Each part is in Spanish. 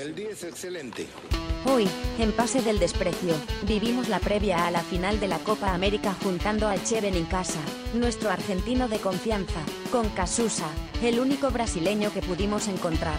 El día es excelente. Hoy, en Pase del Desprecio, vivimos la previa a la final de la Copa América juntando al Cheven en casa, nuestro argentino de confianza, con Casusa, el único brasileño que pudimos encontrar.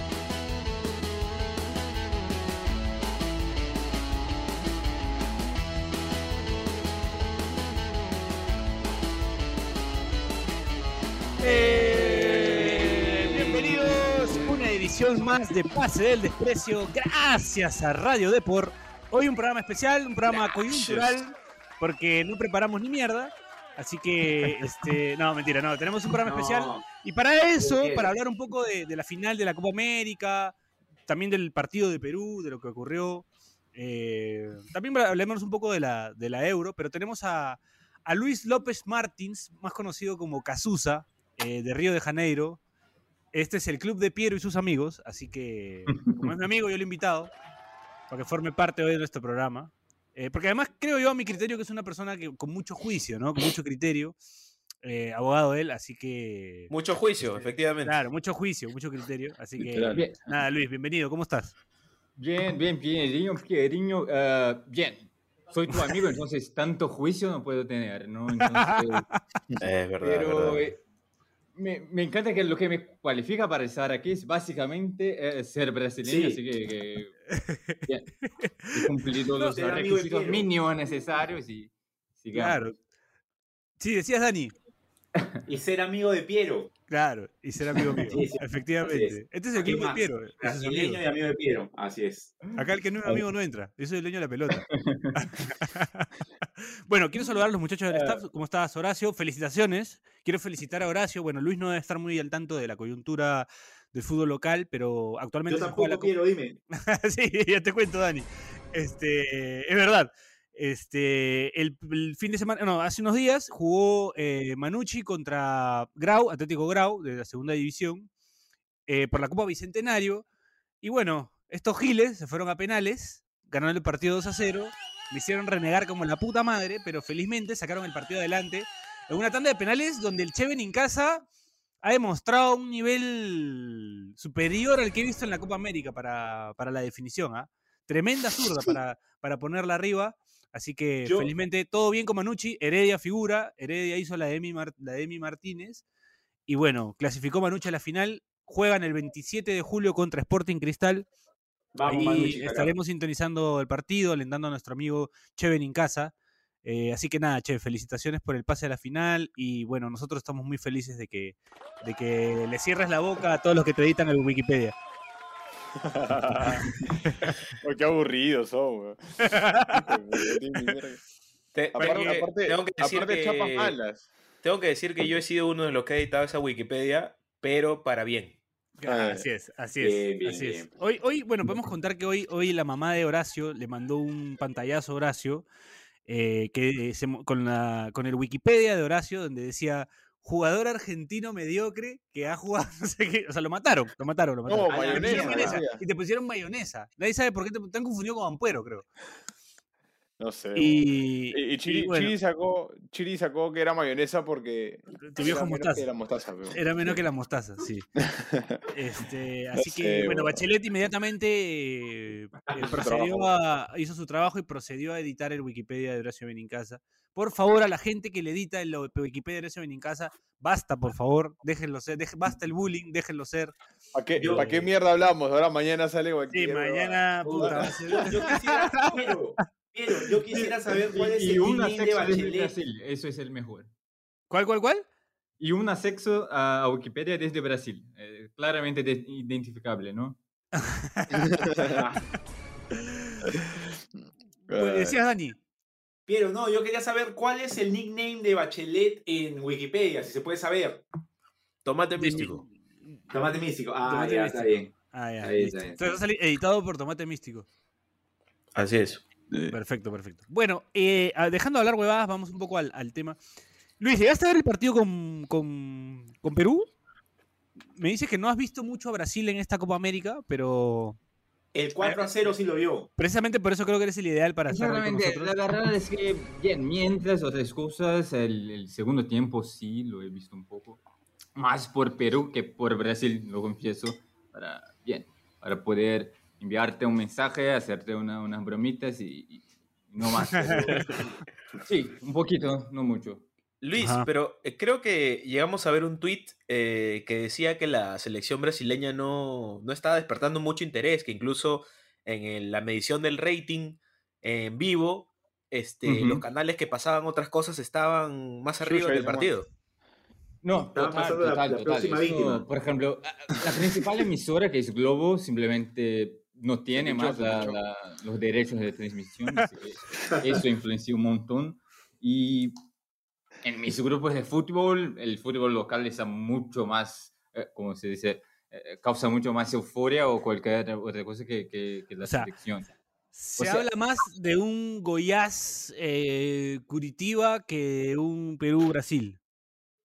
Edición más de Pase del Desprecio. Gracias a Radio Depor. Hoy un programa especial, un programa coyuntural, porque no preparamos ni mierda. Así que, este, no, mentira, no, tenemos un programa especial. Y para eso, para hablar un poco de, de la final de la Copa América, también del partido de Perú, de lo que ocurrió. eh, también hablemos un poco de la, de la Euro, pero tenemos a, a Luis López Martins, más conocido como Casusa, eh, de Río de Janeiro. Este es el club de Piero y sus amigos, así que como es mi amigo, yo lo he invitado para que forme parte hoy de nuestro programa. Eh, porque además creo yo a mi criterio que es una persona que, con mucho juicio, ¿no? Con mucho criterio. eh, abogado él, así que... Mucho juicio, efectivamente. Claro, mucho juicio, mucho criterio. Así que, Claro. Bien. nada, Luis, bienvenido, ¿cómo estás? Bien, bien, Pieriño, Pieriño, eh, bien. Soy tu amigo, entonces tanto juicio no puedo tener, ¿no? Entonces, Es verdad, pero verdad. Me, me encanta que lo que me cualifica para estar aquí es básicamente eh, ser brasileño, Sí. así que, que he cumplido los requisitos mínimos necesarios y sigamos. Claro. Sí, decías Dani. Y ser amigo de Piero. Claro, y ser amigo mío. Sí, sí, Efectivamente. es. Este es el ¿Qué club de? Piero. es Brasileño y amigo de Piero. Así es. Acá el que no es amigo no entra. Yo soy el dueño de la pelota. bueno, quiero saludar a los muchachos del staff. ¿Cómo estás, Horacio? Felicitaciones. Quiero felicitar a Horacio. Bueno, Luis no debe estar muy al tanto de la coyuntura del fútbol local, pero actualmente Yo tampoco quiero, dime. sí, ya te cuento, Dani. Este, es verdad. Este, el, el fin de semana, no, hace unos días jugó eh, Manucci contra Grau, Atlético Grau, de la segunda división, eh, por la Copa Bicentenario. Y bueno, estos giles se fueron a penales, ganaron el partido 2 a 0, me hicieron renegar como la puta madre, pero felizmente sacaron el partido adelante en una tanda de penales donde el Cheven en casa ha demostrado un nivel superior al que he visto en la Copa América para, para la definición. ¿ah? Tremenda zurda para, para ponerla arriba. Así que Yo- felizmente todo bien con Manucci. Heredia figura. Heredia hizo la de Emi, Mar- la de Emi Martínez. Y bueno, clasificó Manucci a la final. Juegan el 27 de julio contra Sporting Cristal. Vamos, Manucci, estaremos sintonizando el partido, alentando a nuestro amigo Cheven en casa. Eh, así que nada, Che, felicitaciones por el pase a la final y bueno, nosotros estamos muy felices de que, de que le cierres la boca a todos los que te editan en Wikipedia. Oh, qué aburrido son, weón. Te- Aparte, tengo que- aparte, tengo que decir aparte que- chapas malas. Tengo que decir que yo he sido uno de los que ha editado esa Wikipedia, pero para bien. Ah, Así es, así es. Bien, bien, así es. Hoy, hoy, bueno, podemos contar que hoy, hoy la mamá de Horacio le mandó un pantallazo a Horacio eh, que se mo- con, la, con el Wikipedia de Horacio, donde decía jugador argentino mediocre que ha jugado, no sé qué, o sea, lo mataron, lo mataron, lo mataron. No, A la Y te pusieron mayonesa. y te pusieron mayonesa. Nadie sabe por qué te, te han confundido con Ampuero, creo. No sé. Y, Y, y Chiri, y bueno, Chiri sacó, Chiri sacó que era mayonesa porque. tu viejo era menos mostaza. que Era mostaza, pero- Era menos que la mostaza, sí. Este, así que, bueno. Bachelet inmediatamente eh, procedió a, hizo su trabajo y procedió a editar el Wikipedia de Horacio Benincasa. Por favor, a la gente que le edita el Wikipedia de Horacio Benincasa, basta, por favor, déjenlo ser, deje- basta el bullying, déjenlo ser. ¿Para qué, Yo- ¿pa' qué mierda hablamos? Ahora mañana sale Sí, cualquier. mañana, huevada. puta, va a ser- Yo, yo quisiera, yo quisiera saber cuál es y, y el un nickname de Bachelet. Brasil, eso es el mejor. ¿Cuál, cuál, cuál? Y un asexo a, a Wikipedia desde Brasil, eh, claramente de- identificable, ¿no? Pues, decías, Dani. Piero, no, yo quería saber cuál es el nickname de Bachelet en Wikipedia, si se puede saber. Tomate místico. Tomate místico. Ah, Tomate ya, místico. está bien. Ah, ya, Está bien, bien. Entonces editado por Tomate Místico. Así es. Perfecto, perfecto. Bueno, eh, ah, dejando de hablar huevadas, vamos un poco al, al tema. Luis, ¿llegaste a ver el partido con, con- con Perú? Me dices que no has visto mucho a Brasil en esta Copa América, pero El 4 a 0 sí lo vio. precisamente por eso creo que eres el ideal para estar hoy con nosotros. la verdad es que, bien, mientras otras cosas, el, el segundo tiempo sí lo he visto un poco. Más por Perú que por Brasil, lo confieso. Para, bien, para poder enviarte un mensaje, hacerte una- unas bromitas y, y no más. pero- sí, un poquito, no mucho. Luis, Ajá. pero eh, creo que llegamos a ver un tweet que decía que la selección brasileña no, no estaba despertando mucho interés, que incluso en el- la medición del rating en vivo, este, los canales que pasaban otras cosas estaban más arriba del partido. No, total, la- total, la total. próxima Eso, víctima. por ejemplo, la principal emisora, que es Globo, simplemente no tiene más la- los derechos de transmisión. Eso influenció un montón. Y en mis grupos de fútbol, el fútbol local está mucho más, eh, como se dice, eh, causa mucho más euforia o cualquier otra cosa que, que, que la O sea, selección. Se O sea- habla más de un Goiás eh, Curitiba que un Perú-Brasil.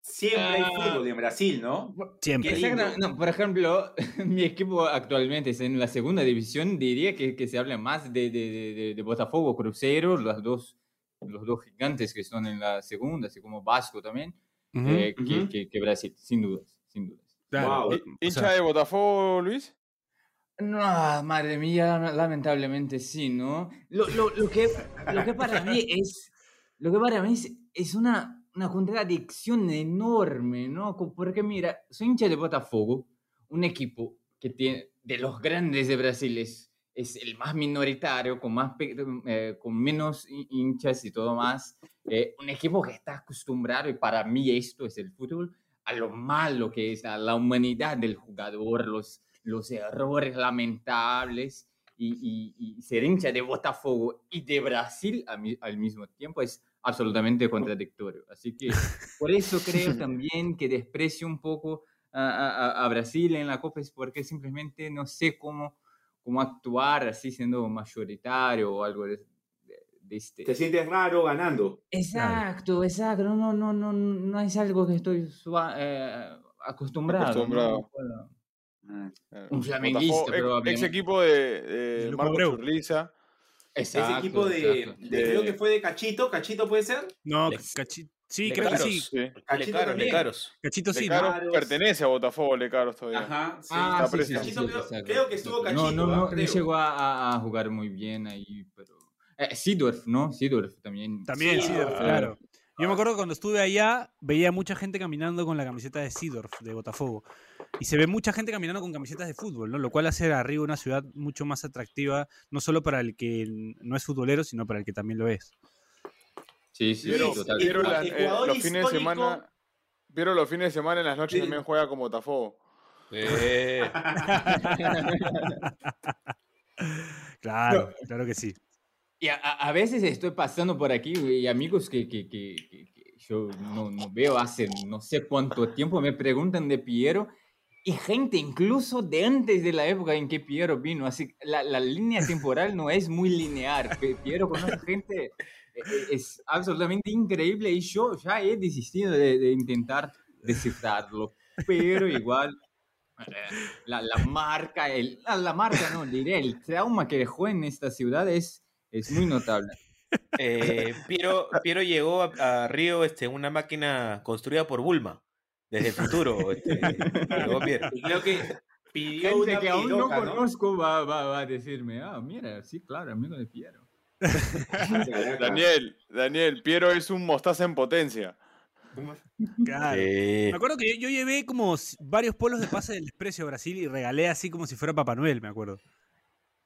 Siempre hay Ah. fútbol en Brasil, ¿no? Siempre. No, por ejemplo, mi equipo actualmente está en la segunda división, diría que, que se habla más de, de, de- de- de Botafogo, Cruzeiro, los dos, los dos gigantes que son en la segunda, así como Vasco también, Ujú, eh, que, ujú. que- que Brasil, sin dudas, sin dudas. Wow. O- ¿Hi- o ¿Hincha sea, de Botafogo, Luis? No, madre mía, lamentablemente sí, ¿no? Lo, lo, lo que, lo que para mí es, lo que para mí es, es una, una contradicción enorme, ¿no? Porque mira, soy hincha de Botafogo, un equipo que tiene, de los grandes de Brasil, es, es el más minoritario, con, más, eh, con menos hi- hinchas y todo más. eh, un equipo que está acostumbrado, y para mí esto es el fútbol, a lo malo que es, a la humanidad del jugador, los, los errores lamentables y, y- y ser hincha de Botafogo y de Brasil a mi- al mismo tiempo es absolutamente contradictorio. Así que por eso creo también que desprecio un poco a- a Brasil en la Copa, es porque simplemente no sé cómo, cómo actuar así siendo mayoritario o algo de, de- de este. Te sientes raro ganando. Exacto, exacto. No, no, no, no, no es algo que estoy eh, acostumbrado. Acostumbrado. No. Eh, Un flamenguista, probablemente. Ex equipo de, de Marco. Churliza. Ese Exacto, equipo de, Creo que fue de Cachito. ¿Cachito puede ser? No, Le- cachi- sí, Le creo que Caros. sí. Sí. Cachito Lecaros. Lecaros. Cachito sí. Lecaros pertenece a Botafogo, Lecaros todavía. Ajá. Sí. Ah, está sí, sí, presente. sí, Cachito sí, creo- creo que estuvo exacto. No, Cachito, no, ah, no, no creo. llegó a, jugar muy bien ahí, pero... Eh, Seedorf, ¿no? Seedorf también. También, Sí, Seedorf, ah, claro. Yo me acuerdo cuando estuve allá, veía mucha gente caminando con la camiseta de Seedorf, de Botafogo. Y se ve mucha gente caminando con camisetas de fútbol, ¿no? Lo cual hace a Río una ciudad mucho más atractiva, no solo para el que no es futbolero, sino para el que también lo es. Sí, sí, Luis, sí, total. La- eh, los fines de semana. Vieron los fines de semana en las noches Sí. también juega con Botafogo. Eh, Claro, claro que sí. Y a, a- veces estoy pasando por aquí y amigos que, que, que- que- que yo no, no veo hace no sé cuánto tiempo me preguntan de Piero y gente incluso de antes de la época en que Piero vino. Así que la, la línea temporal no es muy lineal. Piero conoce gente, es absolutamente increíble y yo ya he desistido de, de intentar descifrarlo. Pero igual eh, la, la marca, el, la, la marca no, diré, el trauma que dejó en esta ciudad es, es muy notable. eh, Piero, Piero llegó a, a Río este, una máquina construida por Bulma, desde el futuro. este, llegó Piero. Y creo que pidió Gente una que aún ¿no? conozco va, va, va a decirme, ah, mira, sí, claro, amigo de Piero. Daniel, Daniel, Piero es un mostaza en potencia. Claro. Eh, Me acuerdo que yo, yo llevé como varios polos de pase del desprecio a Brasil y regalé así como si fuera Papá Noel, me acuerdo.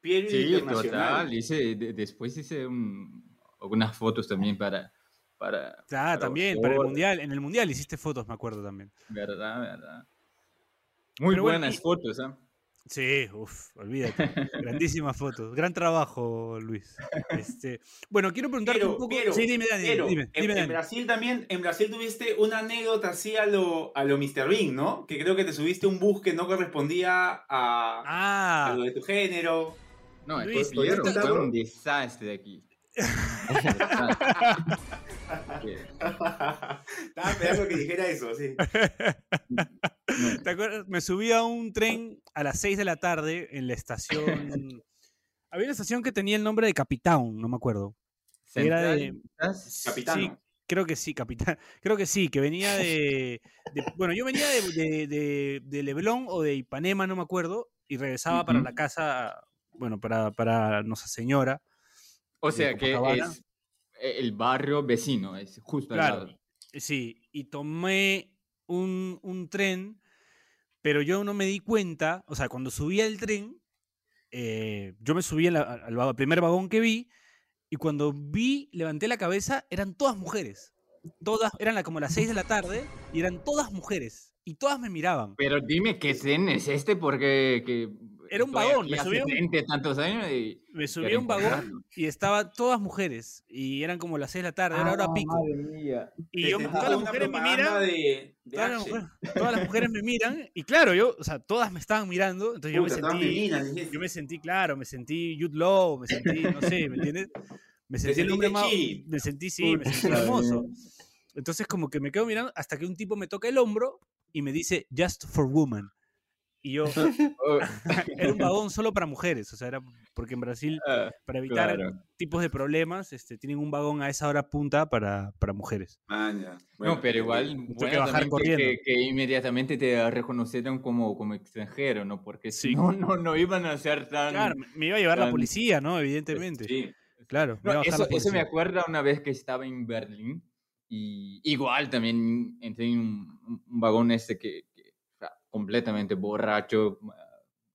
Piero Sí, Internacional. total, hice, de- después hice un- algunas fotos también para, para, Ah, para también, para el mundial. En el mundial hiciste fotos, me acuerdo también. verdad, verdad. Muy Pero bueno, buenas y- fotos, ¿ah? Sí, uff, olvídate. Grandísimas fotos. Gran trabajo, Luis. Este, bueno, quiero preguntarte Pero, un poco. pero, sí, dime, Dani. pero, dime, en, dime, en Dani. Brasil también, en Brasil tuviste una anécdota así a lo, a lo Mr. Bean, ¿no? Que creo que te subiste un bus que no correspondía a, a Ah, lo de tu género. No, Luis, esto Piero ¿podrías fue un desastre aquí. Estaba esperando que dijera eso, sí. ¿te acuerdas? Me subí a un tren a las 6 de la tarde en la estación. Había una estación que tenía el nombre de Capitown, no me acuerdo. Era de-. Capitano. Sí, creo que sí, capitán. Creo que sí, que venía de. de- bueno, yo venía de, de, de- de Leblon o de Ipanema, no me acuerdo, y regresaba para la casa bueno, para, para Nuestra Señora. O sea que es el barrio vecino, es justo al lado. Sí, y tomé un, un tren, pero yo no me di cuenta, o sea, cuando subí al tren, eh, yo me subí la- al primer vagón que vi, y cuando vi, levanté la cabeza, eran todas mujeres. Todas, eran la- como las 6 de la tarde, y eran todas mujeres, y todas me miraban. Pero dime qué tren es este porque que Era un vagón, me subí a un- 30 y tantos años y Me subí a un vagón y estaban todas mujeres, y eran como las 6 de la tarde, era hora Ah, pico. madre mía. Y yo, todas las mujeres me miran, de, de todas las, mujeres, todas las mujeres me miran y claro, yo, o sea, todas me estaban mirando, entonces yo me Puta, sentí, dijiste. yo me sentí, claro, me sentí Jude Law, me sentí, no sé, ¿me entiendes? Me sentí el hombre más, me sentí, sí, me sentí Puta, hermoso. Entonces como que me quedo mirando hasta que un tipo me toca el hombro y me dice, just for woman. Y yo, Oh, era un vagón solo para mujeres, o sea, era porque en Brasil, ah, para evitar claro. tipos de problemas, este, tienen un vagón a esa hora punta para, para mujeres. Ah, ya. no, Bueno, pero igual, que bueno, bajar que, corriendo. que- que inmediatamente te reconocieron como, como extranjero, ¿no? Porque si Sí. no, no, no iban a ser tan... Claro, me- iba a llevar la tan- policía, ¿no? Evidentemente. Sí. Claro. me No, bajar eso, la eso me acuerda una vez que estaba en Berlín y igual también entré en un, un- vagón este que, completamente borracho,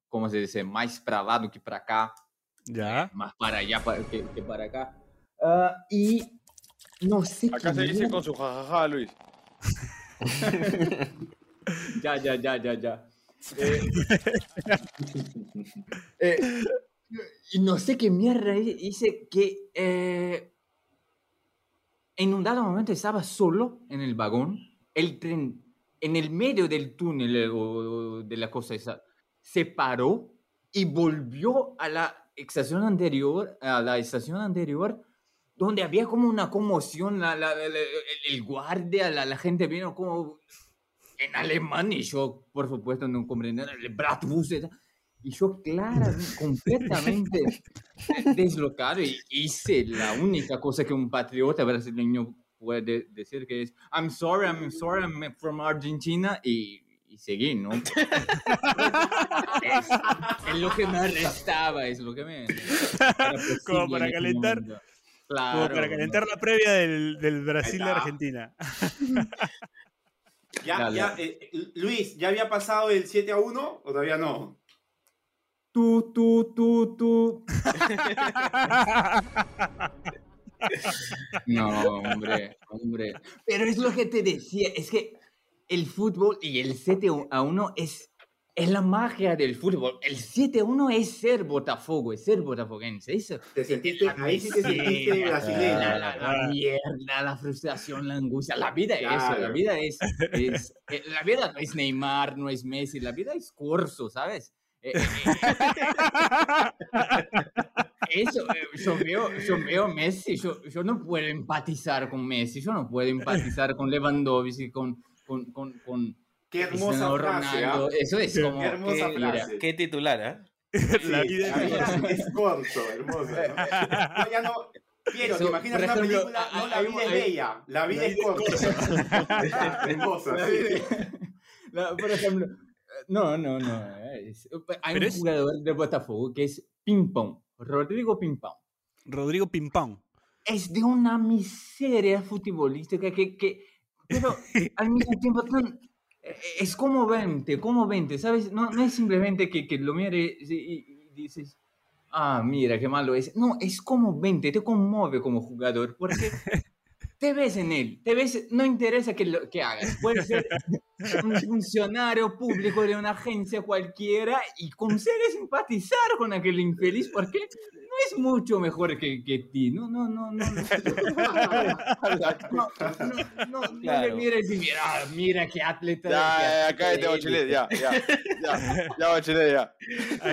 ¿cómo se dice? Más para lado que para acá, Ya. más para allá que, que para acá. Ah, y no sé Acá qué se dice con su jajaja, Luis. Ya, ya, ya, ya, ya. Eh, eh, y no sé qué mierda hi- hice que eh, en un dado momento estaba solo en el vagón, el tren en el medio del túnel eh, o, de la cosa esa se paró y volvió a la estación anterior, a la estación anterior, donde había como una conmoción, la- la- la- el, guardia, la, gente vino como en alemán y yo, por supuesto, no comprendía el Bratwurst y yo, claro, completamente deslocado y hice la única cosa que un patriota brasileño puede decir que es I'm sorry, I'm sorry, I'm from Argentina y, y seguí, ¿no? es, es lo que me restaba, es lo que me... Como para calentar. Como para calentar la previa del, del Brasil está. Argentina. Ya, ya, eh, Luis, ¿ya había pasado el 7 a 1 o todavía no? Tú, tú, tú, tú. No, hombre, hombre. Pero es lo que te decía, es que el fútbol y el 7 a 1 es, es la magia del fútbol. El 7 a 1 es ser Botafogo, es ser botafoguense. Eso. ¿Te sentiste, ahí sí te sentiste La, brasileño. la- la mierda, la frustración, la angustia. La vida es eso, la Claro. vida es, es- eh, La vida no es Neymar, no es Messi, la vida es curso, ¿sabes? Eh, eh, Eso, eh, yo veo, yo veo Messi, yo, yo no puedo empatizar con Messi, yo no puedo empatizar con Lewandowski, con, con, con, con Qué hermosa frase. Ronaldo. Eso es como... Qué hermosa mira, frase. Qué titular, ¿ah? la Sí, vida es es corto, hermosa. ya no. Piero, ¿te imaginas una ejemplo, película? No, la vida es bella, la vida es corta. Hermosa, por ejemplo, no, no, no. es- hay Pero un es- jugador de Botafogo que es Ping Pong, Rodrigo Ping Pong. Rodrigo Pimpón. Es de una miseria futbolística que, que pero al mismo tiempo tan- es como 20, como 20, ¿sabes? No, no es simplemente que, que lo mires y, y- y dices, ah, mira, qué malo es. No, es como 20, te conmueve como jugador, porque te ves en él, te ves, no interesa que, lo, que hagas, puede ser un funcionario público de una agencia cualquiera y consigues simpatizar con aquel infeliz porque no es mucho mejor que, que ti, no, no, no, no. no. No, no, no, Claro. mires y mira, ah, mira qué atleta. Ya, cállate, eres. Bachelet, ya, ya, ya, ya, Bachelet, ya.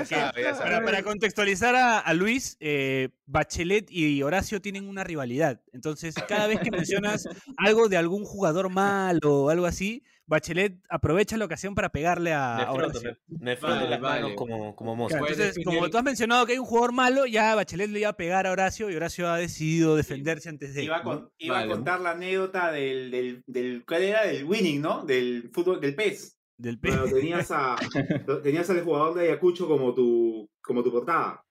Ya. Para, para contextualizar a, a Luis, eh, Bachelet y Horacio tienen una rivalidad. Entonces, cada vez que mencionas algo de algún jugador malo o algo así, Bachelet aprovecha la ocasión para pegarle a, Horacio. me, me froto Vale, las manos vale. como, como. Claro, entonces, como tú has mencionado que hay un jugador malo, ya Bachelet le iba a pegar a Horacio y Horacio ha decidido defenderse antes de. Iba, a, ¿no? con- iba Vale. a contar la anécdota del, del, del, ¿cuál era? Del winning, ¿no? Del fútbol, del PES. Del pe- Cuando tenías, a, tenías al jugador de Ayacucho como tu, como tu portada.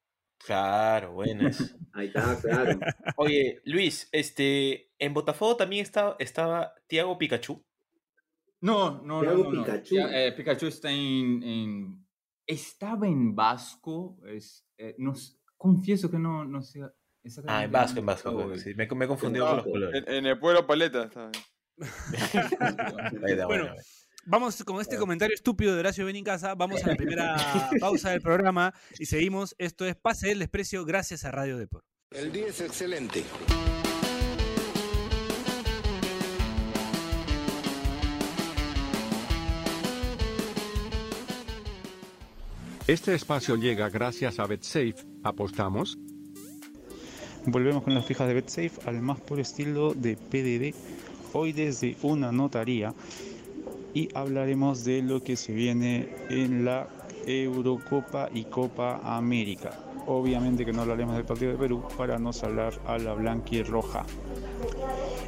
Claro, buenas. Ahí está, claro. Oye, Luis, este, en Botafogo también estaba, estaba Tiago Pikachu. No, no, no. no, no. Pikachu. Ya, eh, Pikachu está en, en- Estaba en Vasco. Es, eh, no confieso que no, no sé. Ah, en Vasco, en Vasco. está sí, me, me he confundido con los Vasco. colores. En, en el pueblo Paleta está. Está, Bueno, bueno. Vamos con este comentario estúpido de Horacio Benincasa. Vamos a la primera pausa del programa y seguimos. Esto es Pase del Desprecio gracias a Radio Deport. El día es excelente. Este espacio llega gracias a BetSafe. ¿Apostamos? Volvemos con las fijas de BetSafe al más puro estilo de PDD, hoy desde una notaría y hablaremos de lo que se viene en la Eurocopa y Copa América. Obviamente que no hablaremos del partido de Perú para no hablar a la blanquirroja.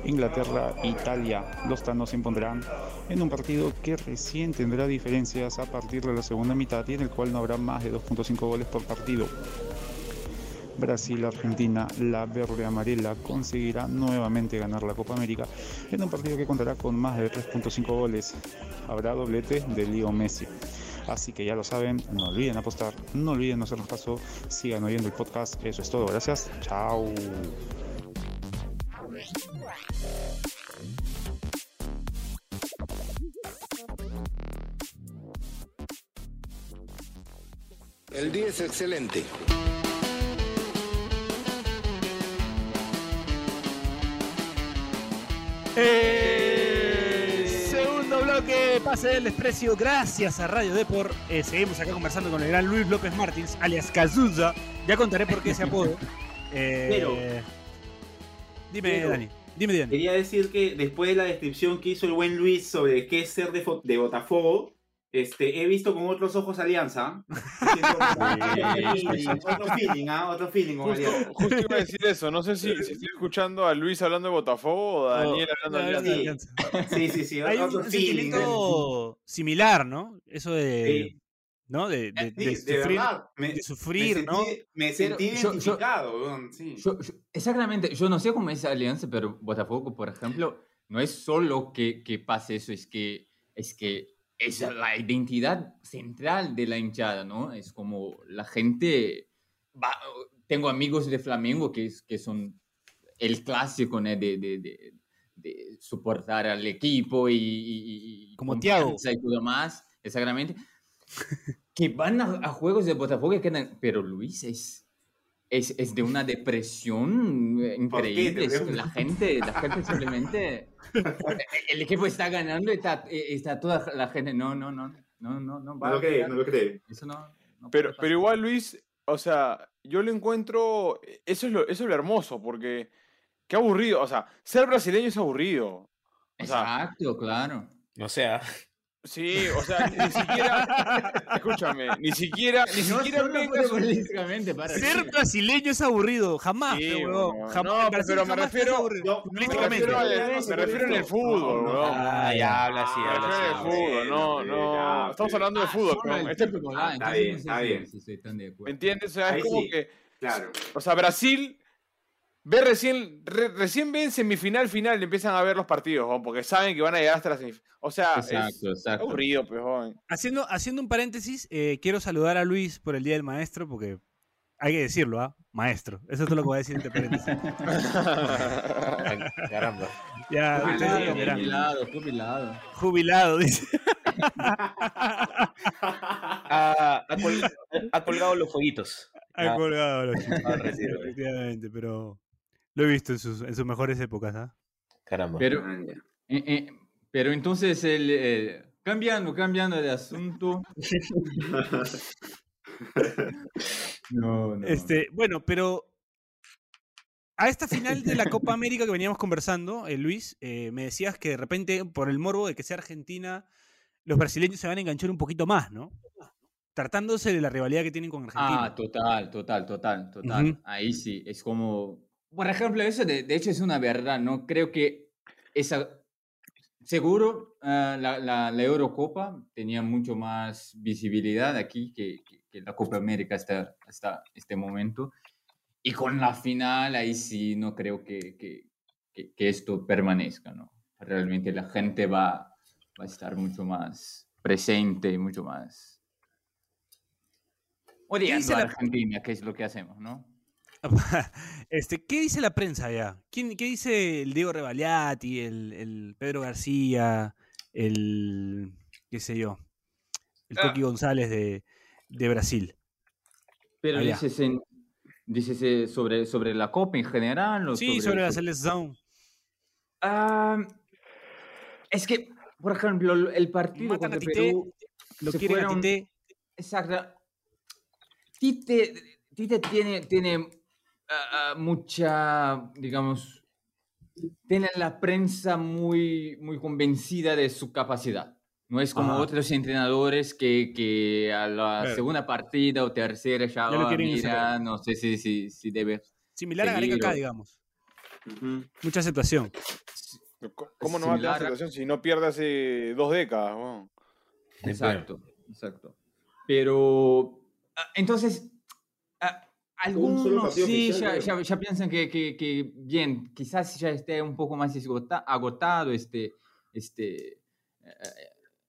Inglaterra, Italia, los tanos se impondrán en un partido que recién tendrá diferencias a partir de la segunda mitad y en el cual no habrá más de 2.5 goles por partido. Brasil, Argentina, la verde amarela conseguirá nuevamente ganar la Copa América en un partido que contará con más de 3.5 goles. Habrá doblete de Leo Messi. Así que ya lo saben, no olviden apostar, no olviden no hacernos caso, sigan oyendo el podcast, eso es todo, gracias, chao. El día es excelente. Eh, segundo bloque Pase del Desprecio gracias a Radio Deport. Eh, seguimos acá conversando con el gran Luis López Martins, alias Cazuza. Ya contaré por qué ese apodo. Eh, Pero- Dime, pero- Dani. Dime, Dani. Quería decir que después de la descripción que hizo el buen Luis sobre qué es ser de, fo- de Botafogo, este, he visto con otros ojos Alianza. Otro feeling, otro feeling, ¿ah? Otro feeling con Justo, Alianza. justo iba a decir eso. No sé si, si estoy escuchando a Luis hablando de Botafogo o a Daniel hablando de No, Alianza. Sí, sí, sí, Hay un, otro un feeling. sentimiento similar, ¿no? Eso de. Sí. ¿No? De, de- Sí, de de sufrir, verdad. Me, de me sufrir sentí, ¿no? me sentí Pero yo- yo- identificado, weón, sí. Yo- yo- exactamente, yo no sé cómo es Alianza, pero Botafogo, por ejemplo, no es solo que, que pase eso, es que es que es la identidad central de la hinchada, ¿no? Es como la gente, va- tengo amigos de Flamengo que, es- que son el clásico ¿no? de, de, de, de soportar al equipo y, y- y Como Thiago. confianza y todo más, exactamente, que van a, a juegos de Botafogo y quedan, pero Luis es es, es de una depresión increíble. La gente, la gente simplemente. El equipo está ganando y está, está toda la gente. No, no, no. No, no, no. va No lo cree, no lo cree. Eso no. no Pero, pero igual, Luis, o sea, yo lo encuentro. Eso es lo, eso es lo hermoso, porque. Qué aburrido. O sea, ser brasileño es aburrido. O sea, Exacto, claro. O sea, sí, o sea, ni, ni siquiera. Escúchame, ni siquiera. Ni siquiera vengas- para Ser brasileño es aburrido, jamás, Sí. Jamás, No, pero me refiero-. No, Me Futbolísticamente. refiero, no, al- no, me refiero en el no, fútbol, no, ah, ya habla así, Me habla refiero en el así. fútbol, no, no. Estamos hablando de Ah, fútbol, ¿no? Este- Ah, ah, está bien, no está bien. si estoy tan de acuerdo. ¿Me entiendes? O sea, es como que. Claro. O sea, Brasil ve recién, re- recién ven semifinal, final y empiezan a ver los partidos, ¿no? porque saben que van a llegar hasta la semifinal. O sea, es Exacto, exacto. aburrido, pues, joven. Haciendo, haciendo un paréntesis, eh, quiero saludar a Luis por el Día del Maestro, porque hay que decirlo, ¿ah? Maestro. Eso es todo lo que voy a decir entre paréntesis. Caramba. Ya, Ah. Jubilado, jubilado. Jubilado, dice. Ha, ha col- ha colgado los fueguitos. Ha Ah, colgado los ah, retiro, eh. Efectivamente, pero lo he visto en sus, en sus mejores épocas, ¿ah? Caramba. Pero, eh, eh, pero entonces, el, eh, cambiando, cambiando de asunto. No, no. Este, bueno, pero a esta final de la Copa América que veníamos conversando, eh, Luis, eh, me decías que de repente, por el morbo de que sea Argentina, los brasileños se van a enganchar un poquito más, ¿no? Tratándose de la rivalidad que tienen con Argentina. Ah, total, total, total, total. Ahí sí, es como, por ejemplo, eso de, de hecho es una verdad, ¿no? Creo que esa, seguro ah, la, la, la Eurocopa tenía mucho más visibilidad aquí que, que, que la Copa América hasta, hasta este momento. Y con la final, ahí sí no creo que, que, que- esto permanezca, ¿no? Realmente la gente va, va a estar mucho más presente y mucho más odiando a la- Argentina, que es lo que hacemos, ¿no? Este, ¿Qué dice la prensa ya? ¿Quién, ¿Qué dice el Diego Revaliati, el, el Pedro García, el, qué sé yo, el Ah. Coqui González de, de Brasil? Pero Allá. dices, en- dices eh, sobre, sobre la Copa en general. o Sí, sobre la selección. Ah, es que, por ejemplo, el partido contra Tite, Perú Lo fueron- Tite. Exacto. Tite, Tite tiene, tiene ah, mucha, digamos, tiene la prensa muy, muy convencida de su capacidad. No es como Ajá. otros entrenadores que, que a la Claro. segunda partida o tercera ya, Ya lo "Ah, quieren mira, no sé si, si, si debe Similar a Gareca acá, seguir o- digamos. Ujú. Mucha aceptación. ¿Cómo no va a tener Similar a- situación si no pierde hace dos décadas? Exacto, exacto. Pero, ah, entonces, algunos sí oficial, ya, ya- ya piensan que, que- que, bien, quizás ya esté un poco más agotado este, este, eh,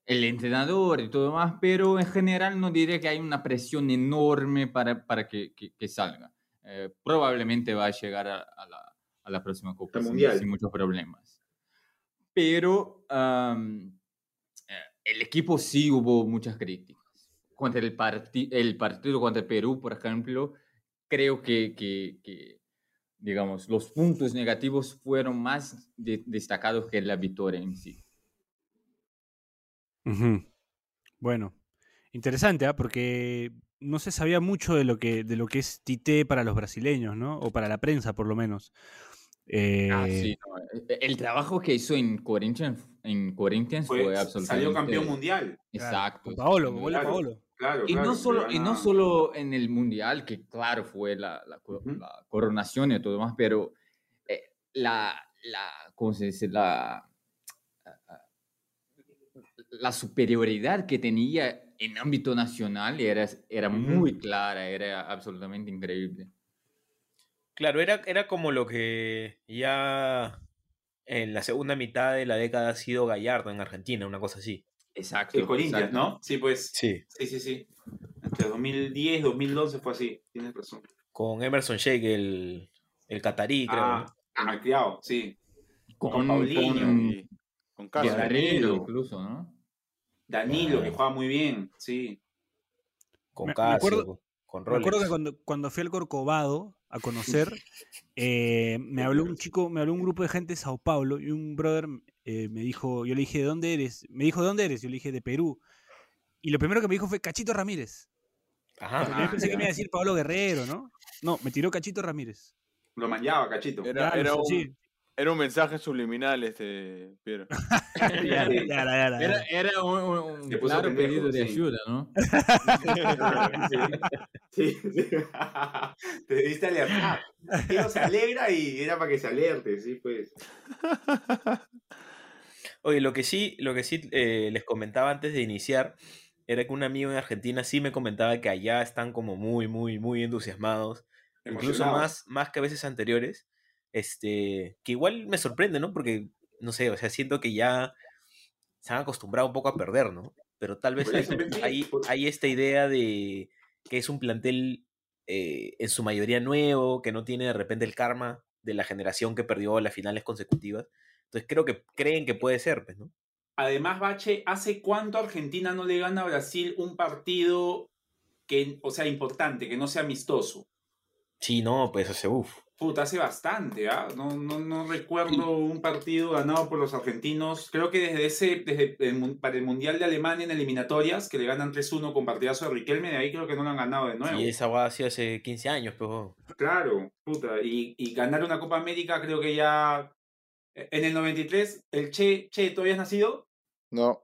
el entrenador y todo más, pero en general no diré que hay una presión enorme para, para que, que- que salga. Eh, probablemente va a llegar a, a la, a la próxima Copa sin- sin muchos problemas. Pero eh, el equipo sí hubo muchas críticas. Contra el, parti- el partido contra Perú, por ejemplo, creo que, que- que, digamos, los puntos negativos fueron más de- destacados que la victoria en sí. Bueno, interesante, ¿ah? porque no se sabía mucho de lo que de lo que es Tite para los brasileños, ¿no? O para la prensa, por lo menos. Eh, Ah, sí, no, eh, El trabajo que hizo en Corinthians, en Corinthians fue, Fue- absolutamente... salió campeón mundial. Exacto. Paolo, Claro. Paolo. Claro, Y claro, no, solo, y no solo en el Mundial, que claro fue la, la, co- Ujú. la coronación y todo más, pero eh, la, la, ¿cómo se dice? La, la superioridad que tenía en ámbito nacional era, era Ujú. muy clara, era absolutamente increíble. Claro, era, era como lo que ya en la segunda mitad de la década ha sido Gallardo en Argentina, una cosa así. Exacto. El Corinthians, exacto. ¿no? Sí, pues. Sí. Sí, sí, sí. Entre 2010 y 2012 fue así. Tienes razón. Con Emerson Sheik, el, el catarí, creo. Ah, ¿no? malcriado, sí. Con, Con Paulinho con Y con Danilo. incluso, ¿no? Danilo, que juega muy bien, sí. Con Me- me Casio, acuerdo- con- con Me acuerdo que Rolex. cuando, cuando fui al Corcovado a conocer, eh, me habló un chico, me habló un grupo de gente de Sao Paulo y un brother eh, me dijo, yo le dije, ¿de dónde eres? Me dijo, ¿de dónde eres? Yo le dije, de Perú. Y lo primero que me dijo fue Cachito Ramírez. Ajá. Yo pensé que me iba a decir Pablo Guerrero, ¿no? No, me tiró Cachito Ramírez. Lo manchaba, cachito. Era, Claro, era un, sí. era un mensaje subliminal, este, Piero. Ya, ya, ya, ya, ya. Era, era un, un- un Se puso claro pendejo, pedido de sí. ayuda, ¿no? Sí, sí. Te debiste alertar. Tío se alegra y era para que se alerte, sí, pues. Oye, lo que sí, lo que sí eh, les comentaba antes de iniciar era que un amigo en Argentina sí me comentaba que allá están como muy, muy, muy entusiasmados. Incluso más, más que a veces anteriores. Este, que igual me sorprende, ¿no? Porque, no sé, o sea, siento que ya se han acostumbrado un poco a perder, ¿no? Pero tal vez hay, hay esta idea de que es un plantel eh, en su mayoría nuevo, que no tiene de repente el karma de la generación que perdió las finales consecutivas. Entonces creo que creen que puede ser, pues, ¿no? Además, Bache, ¿hace cuánto Argentina no le gana a Brasil un partido que, o sea, importante, que no sea amistoso? Sí, no, pues, sea, uff. Puta, hace bastante, ¿ah? No, no, no recuerdo un partido ganado por los argentinos. Creo que desde ese, desde el para el Mundial de Alemania en eliminatorias, que le ganan 3-1 con partidazo de Riquelme, de ahí creo que no lo han ganado de nuevo. Y esa va así hace 15 años, pues. weón. Claro, puta. Y, y ganar una Copa América creo que ya... En el 93, el Che, Che, ¿tú habías nacido? No.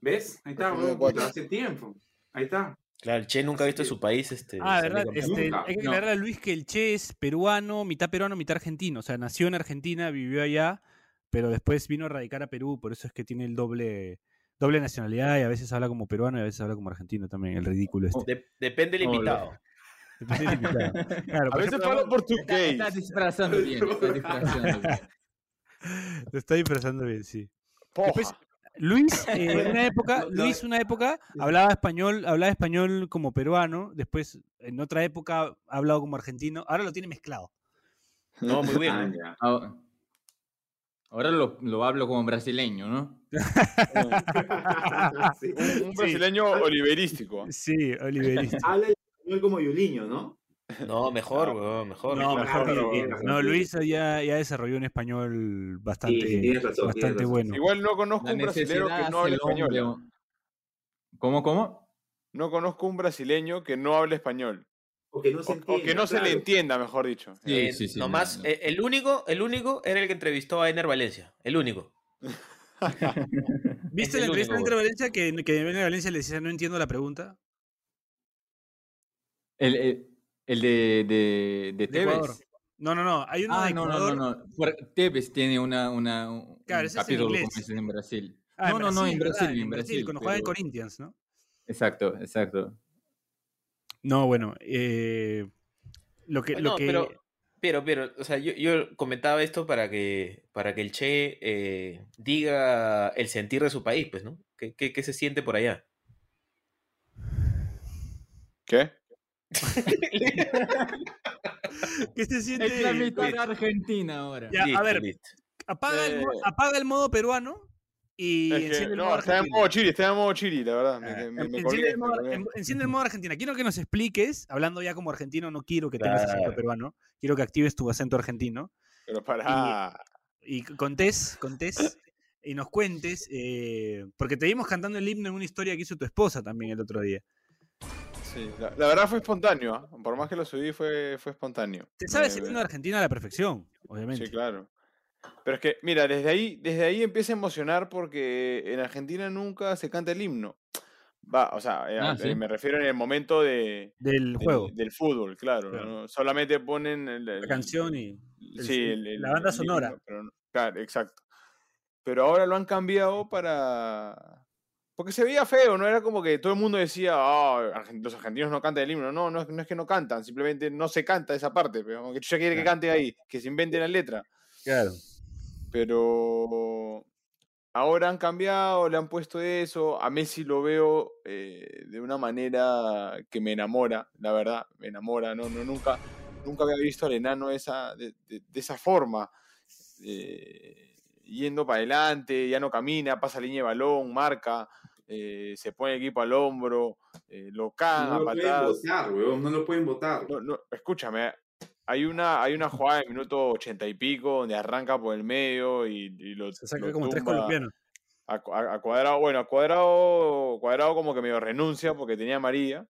¿Ves? Ahí está, puta, hace tiempo. Ahí está. Claro, el Che nunca ha visto Sí. su país. Este, Ah, ¿verdad? Este, hay que no. aclararle a Luis que el Che es peruano, mitad peruano, mitad argentino. O sea, nació en Argentina, vivió allá, pero después vino a radicar a Perú, por eso es que tiene el doble, doble nacionalidad y a veces habla como peruano y a veces habla como argentino también, el ridículo este. De- depende del invitado. Depende del invitado. Claro, A veces ejemplo, hablo portugués. está disfrazando bien, está disfrazando bien. Lo está disfrazando bien, sí. Después, Luis, eh, en una época. Luis, una época, hablaba español, hablaba español como peruano, después, en otra época, ha hablado como argentino, ahora lo tiene mezclado. No, muy bien. Ah. Ahora, lo, lo hablo como brasileño, ¿no? Sí. Un, un brasileño oliverístico. Sí, Oliverista. Habla el español como Yuliño, ¿no? No, mejor, weón, mejor. No, mejor. No, Luis ya, ya desarrolló un español bastante, sí, razón, bastante bueno. Igual no conozco un necesidad que no hable el hombre. español. ¿Cómo, cómo? No conozco un brasileño que no hable español. O que no se O, o entienda. que no se le entienda, mejor dicho. Sí, Eh, sí, sí, nomás, no, no. eh, el único, el único era el que entrevistó a Ener Valencia. El único. ¿Viste Es la el entrevista único, entre Valencia que, que Ener Valencia le decía no entiendo la pregunta? El, el, el de, de, de De Ecuador. Tevez. No, no, no. Hay uno Ah, de no, no, Ecuador. no, no. Tevez tiene una, una, un Claro, ese es en capítulo como ese en Brasil. Ah, no, no, no, en ¿verdad? Brasil, en Brasil. cuando juega en Corinthians, ¿no? Exacto, exacto. No, bueno. eh, lo que, lo No, que pero, pero, pero, o sea, yo, yo comentaba esto para que, para que el Che eh, diga el sentir de su país, pues, ¿no? ¿Qué, qué, qué se siente por allá? ¿Qué? ¿Qué se siente? Es la mitad de Argentina ahora. Ya, a ver, listo. apaga, el, Eh. apaga el modo peruano y Es que- enciende el no, modo está en modo chili, está en modo chili, la verdad. Me, Ah, me- me enciende, colgué, el modo, en- enciende el modo Argentina. Quiero que nos expliques, hablando ya como argentino, no quiero que tengas acento Claro. peruano, quiero que actives tu acento argentino Pero para. y contés, contés y nos cuentes, eh, porque te vimos cantando el himno en una historia que hizo tu esposa también el otro día. Sí, la, la verdad fue espontáneo, ¿ah? por más que lo subí fue, fue espontáneo. Te sabes el me- himno de Argentina a la perfección, obviamente. Sí, claro. Pero es que, mira, desde ahí, desde ahí empieza a emocionar porque en Argentina nunca se canta el himno. Va, o sea, eh, Ah, eh, ¿sí? me refiero en el momento de, Del juego, del fútbol, claro. Claro. ¿no? Solamente ponen el- la canción y... el- sí, la banda sonora. himno, pero no- claro, exacto. Pero ahora lo han cambiado para... Porque se veía feo, ¿no? Era como que todo el mundo decía, ah, argen- los argentinos no cantan el himno. No, no, es- no es que no cantan, simplemente no se canta esa parte. Pero que ya quiere que cante ahí, que se invente la letra. Claro. Pero ahora han cambiado, le han puesto eso. A Messi lo veo eh, de una manera que me enamora, la verdad, me enamora. No, no, nunca, nunca había visto al enano esa, de, de- de esa forma. eh, yendo para adelante, ya no camina, pasa línea de balón, marca, eh, se pone el equipo al hombro, eh, lo caga, No lo pueden patadas. votar, weón, no lo pueden votar. No, no, escúchame, hay una, hay una jugada en minuto ochenta y pico donde arranca por el medio y, y lo, Se saca lo como tres colombianos. A, Cu- a- a cuadrado, bueno, a cuadrado, cuadrado como que medio renuncia porque tenía amarilla,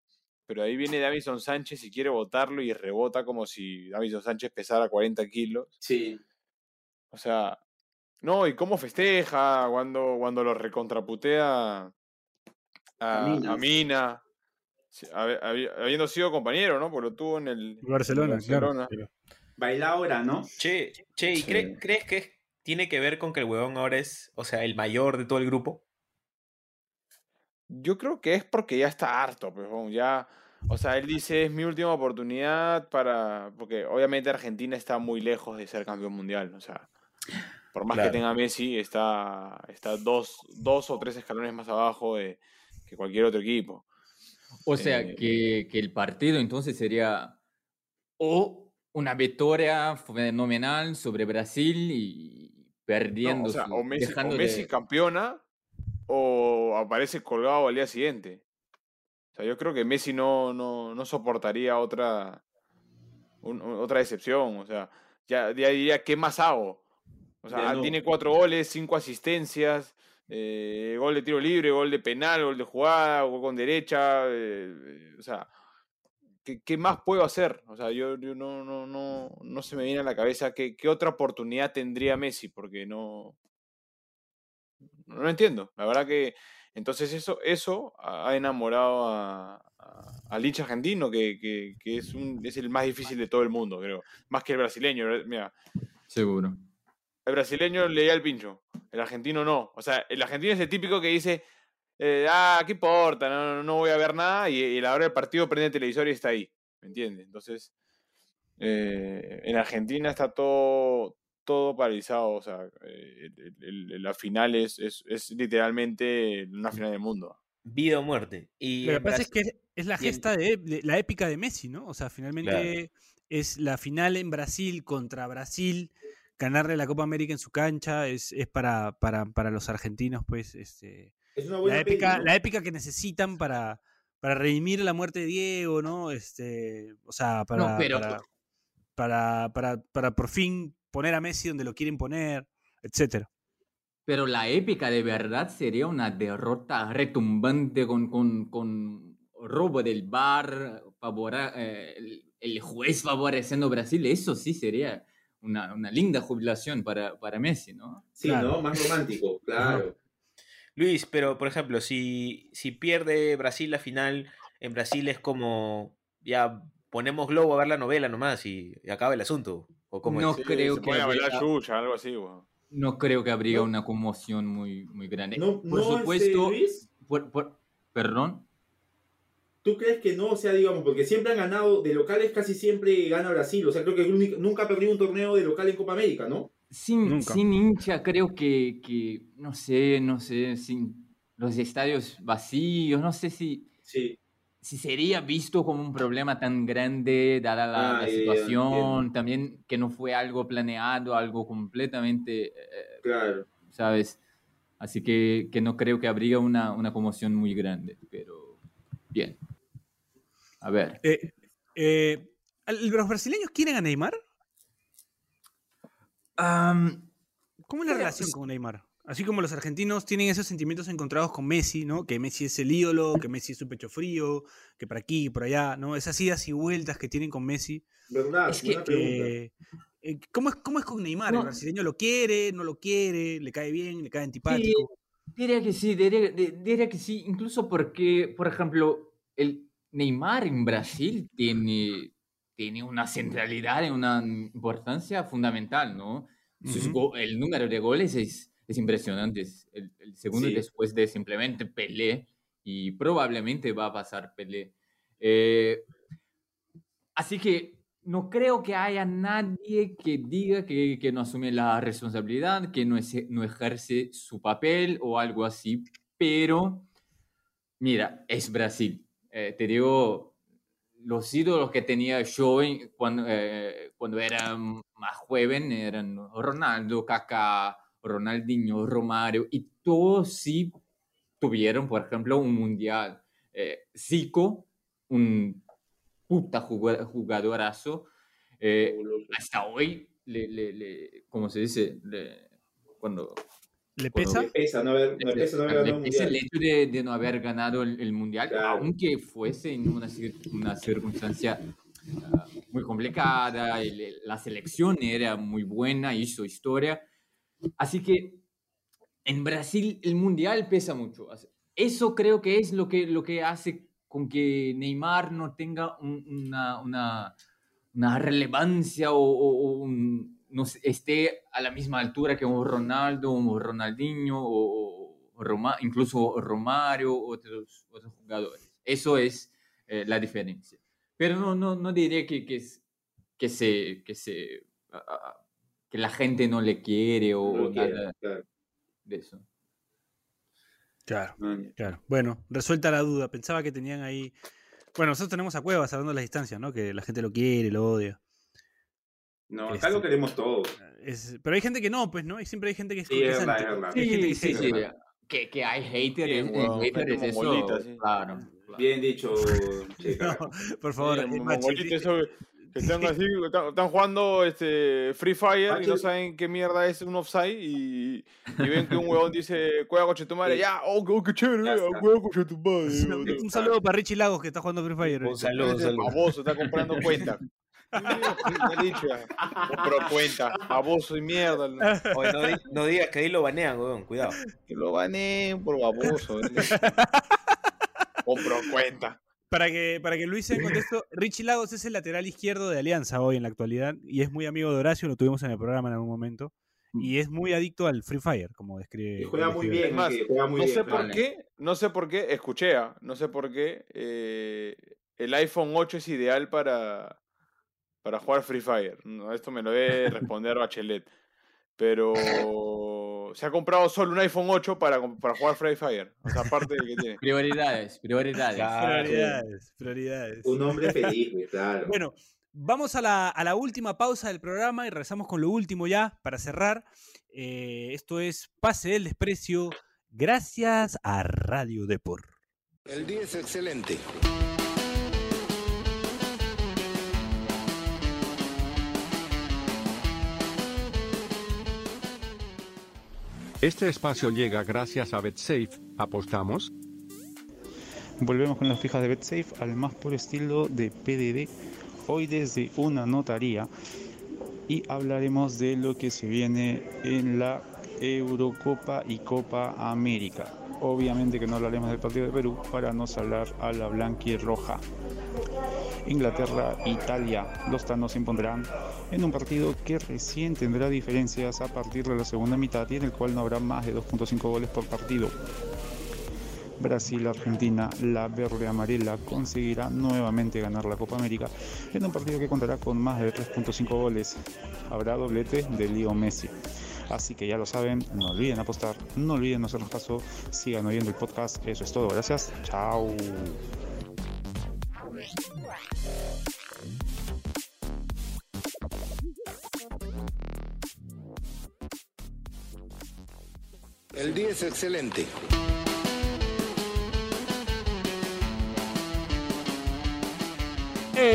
pero ahí viene Davison Sánchez y quiere botarlo y rebota como si Davison Sánchez pesara 40 kilos. Sí. O sea, no, y cómo festeja cuando, cuando lo recontraputea a, A Mina. a Mina, sí, habi- habi- habiendo sido compañero, ¿no? Porque lo tuvo en el en Barcelona, Barcelona. claro. Baila ahora, ¿no? Che, che, ¿y Sí. cre- crees que tiene que ver con que el huevón ahora es, o sea, el mayor de todo el grupo? Yo creo que es porque ya está harto, pues, ya, o sea, él dice es mi última oportunidad para, porque obviamente Argentina está muy lejos de ser campeón mundial, o sea, por más Claro. que tenga Messi, está, está dos, dos o tres escalones más abajo de que cualquier otro equipo. O sea, Eh, que, que el partido entonces sería o una victoria fenomenal sobre Brasil y No, perdiendo, o sea, su- o Messi, o dejando Messi de- campeona o aparece colgado al día siguiente. O sea, yo creo que Messi no, no, no soportaría otra, un- un- otra decepción. O sea, ya, ya diría, ¿qué más hago? O sea, no. tiene cuatro goles, cinco asistencias, eh, gol de tiro libre, gol de penal, gol de jugada, gol con derecha. eh, o sea, ¿qué, qué más puedo hacer? O sea, yo, yo no, no, no, no se me viene a la cabeza qué, qué otra oportunidad tendría Messi, porque no, no lo entiendo. La verdad que entonces eso, eso ha enamorado a, a- al hincha argentino, que, que- que es, un, es el más difícil de todo el mundo, creo. Más que el brasileño. Mira, Seguro. El brasileño leía el pincho, el argentino no. O sea, el argentino es el típico que dice, eh, ah, ¿qué importa? No, no, no voy a ver nada. Y, y a la hora del partido prende el televisor y está ahí. ¿Me entiendes? Entonces, eh, en Argentina está todo, todo paralizado. O sea, eh, el- el- la final es, es, es literalmente una final del mundo. Vida o muerte. Y Lo que pasa es que es la gesta de, de la épica de Messi, ¿no? O sea, finalmente Claro. es la final en Brasil contra Brasil. Ganarle la Copa América en su cancha es, es para, para, para los argentinos, pues, este, Es una la buena épica, peli, ¿no? la épica que necesitan para, para redimir la muerte de Diego, ¿no? Este, o sea, para, pero- para, para, para, para por fin poner a Messi donde lo quieren poner, etcétera. Pero la épica de verdad sería una derrota retumbante con, con, con robo del bar, favora- eh, el, el juez favoreciendo a Brasil. Eso sí sería una, una linda jubilación para, para Messi, ¿no? Sí, Claro. ¿no? Más romántico, claro. Luis, pero por ejemplo, si, si pierde Brasil la final, en Brasil es como ya ponemos globo a ver la novela nomás y, y acaba el asunto. ¿O cómo No es? Sí, creo se que a bailar habría- chucha, algo así, weón. No creo que habría No. una conmoción muy, muy grande. No, por no, este, supuesto, por- por- perdón. ¿Tú crees que no? O sea, digamos, porque siempre han ganado, de locales casi siempre gana Brasil. O sea, creo que único- nunca ha perdido un torneo de local en Copa América, ¿no? Sin, Nunca. sin hincha, creo que, que, no sé, no sé, sin los estadios vacíos, no sé si, Sí. si sería visto como un problema tan grande dada la, Ah, la ya, situación, también que no fue algo planeado, algo completamente, eh, Claro. ¿sabes? Así que, que no creo que habría una, una conmoción muy grande, pero bien. A ver. Eh, eh, ¿al- ¿Los brasileños quieren a Neymar? ¿Cómo es la relación pues- con Neymar? Así como los argentinos tienen esos sentimientos encontrados con Messi, ¿no? Que Messi es el ídolo, que Messi es un pecho frío, que por aquí, por allá, ¿no? Esas idas y vueltas que tienen con Messi. ¿Verdad? Es que- que- eh, ¿cómo, es, ¿Cómo es con Neymar? No. ¿El brasileño lo quiere, no lo quiere, le cae bien, le cae antipático? Diría que sí, diría, di- diría que sí, incluso porque, por ejemplo, el Neymar en Brasil tiene, tiene una centralidad y una importancia fundamental, ¿no? Ujú. go- el número de goles es, es impresionante, es el, el segundo Sí. después de simplemente Pelé y probablemente va a pasar Pelé. Eh, así que no creo que haya nadie que diga que, que no asume la responsabilidad, que no, ese- no ejerce su papel o algo así, pero mira, es Brasil. Eh, te digo, los ídolos que tenía yo cuando, eh, cuando era más joven eran Ronaldo, Kaká, Ronaldinho, Romario, y todos sí tuvieron, por ejemplo, un mundial. Eh, Zico, un puta juga- jugadorazo, eh, hasta hoy, le, le, le- ¿cómo se dice? Cuando ¿Le pesa? Me pesa no haber, me pesa no haber le ganado pesa el mundial. hecho de, de no haber ganado el, el mundial, Claro. aunque fuese en una, una circunstancia ah, muy complicada, el- la selección era muy buena, hizo historia. Así que en Brasil el mundial pesa mucho. Eso creo que es lo que, lo que hace con que Neymar no tenga un- una, una, una relevancia o, o- o un- no sé, esté a la misma altura que un Ronaldo, un Ronaldinho o, o Roma- incluso Romario o otros, otros jugadores. Eso es eh, la diferencia. Pero no, no, no diría que, que, es- que, se, que, se, ah, ah, que la gente no le quiere o No lo quiere, nada claro. de eso. Claro, Man. claro. Bueno, resuelta la duda. Pensaba que tenían ahí. Bueno, nosotros tenemos a Cuevas hablando de las distancias, ¿no? Que la gente lo quiere, lo odia. No, acá Este- lo queremos todo. Es- pero hay gente que no, pues, ¿no? Y siempre hay gente que es Sí, es cortesante. verdad, es verdad. Hay gente que Sí, sí, sí, verdad. Que, que hay haters, haters, eso, sí. claro. claro. Bien dicho, No, carajo. por favor, Sí, eh, que están así, están, están jugando este, Free Fire y no saben qué mierda es un offside y, y ven que un huevón dice, juega coche tu madre, Sí. ya, oh, qué- qué chévere, juega coche tu madre. Un, saludo para Richie Lagos que está jugando Free Fire. Un saludo, un saludo. está comprando cuenta. Ya. Compró cuenta, baboso y mierda. Oye, no, di- no digas que ahí lo banean, weón, cuidado. Que lo gané por baboso. ¿eh? Compró cuenta. Para que, para que Luis se en contexto, Richie Lagos es el lateral izquierdo de Alianza hoy en la actualidad y es muy amigo de Horacio, lo tuvimos en el programa en algún momento. y es muy adicto al Free Fire, como describe. Y juega muy bien, más, que juega muy no bien, sé por qué, no sé por qué, escuché, no sé por qué, eh, el iPhone 8 es ideal para, para jugar Free Fire. No, esto me lo debe responder Bachelet. Pero se ha comprado solo un iPhone 8 para, para jugar Free Fire. O sea, aparte de que tiene. Prioridades, prioridades. Prioridades, prioridades. Un hombre feliz, güey, claro. Bueno, vamos a la, a la última pausa del programa y regresamos con lo último ya para cerrar. Eh, esto es Pase del Desprecio, gracias a Radio Depor. El día es excelente. Este espacio llega gracias a BetSafe. ¿Apostamos? Volvemos con las fijas de BetSafe al más puro estilo de PDD, hoy desde una notaría y hablaremos de lo que se viene en la Eurocopa y Copa América. Obviamente que no hablaremos del partido de Perú para no hablar a la blanquirroja. Inglaterra, Italia, los tanos se impondrán en un partido que recién tendrá diferencias a partir de la segunda mitad y en el cual no habrá más de 2.5 goles por partido. Brasil, Argentina, la verde amarela conseguirá nuevamente ganar la Copa América en un partido que contará con más de 3.5 goles. Habrá doblete de Leo Messi. Así que ya lo saben, no olviden apostar, no olviden no hacernos caso, sigan oyendo el podcast, eso es todo, gracias, chao. El día es excelente.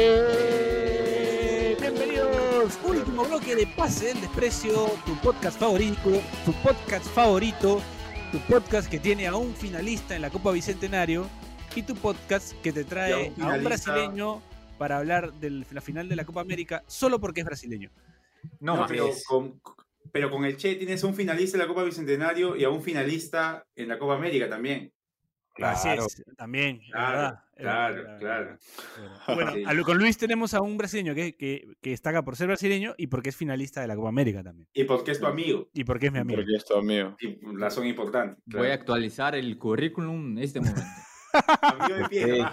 Eh, bienvenidos, último bloque de Pase del Desprecio, tu podcast favorito, tu podcast favorito, tu podcast que tiene a un finalista en la Copa Bicentenario y tu podcast que te trae un a un brasileño para hablar de la final de la Copa América solo porque es brasileño. No, No, más. pero, con, pero con el Che tienes un finalista en la Copa Bicentenario y a un finalista en la Copa América también. Así es, también. es Claro, verdad, es claro, verdad, claro. Bueno, Sí. a con Luis tenemos a un brasileño que, que, que destaca por ser brasileño y porque es finalista de la Copa América también. Y porque es tu amigo. Y porque es mi amigo. Porque esto, amigo. Y razón importante. Voy a actualizar el currículum en este momento. Amigo de.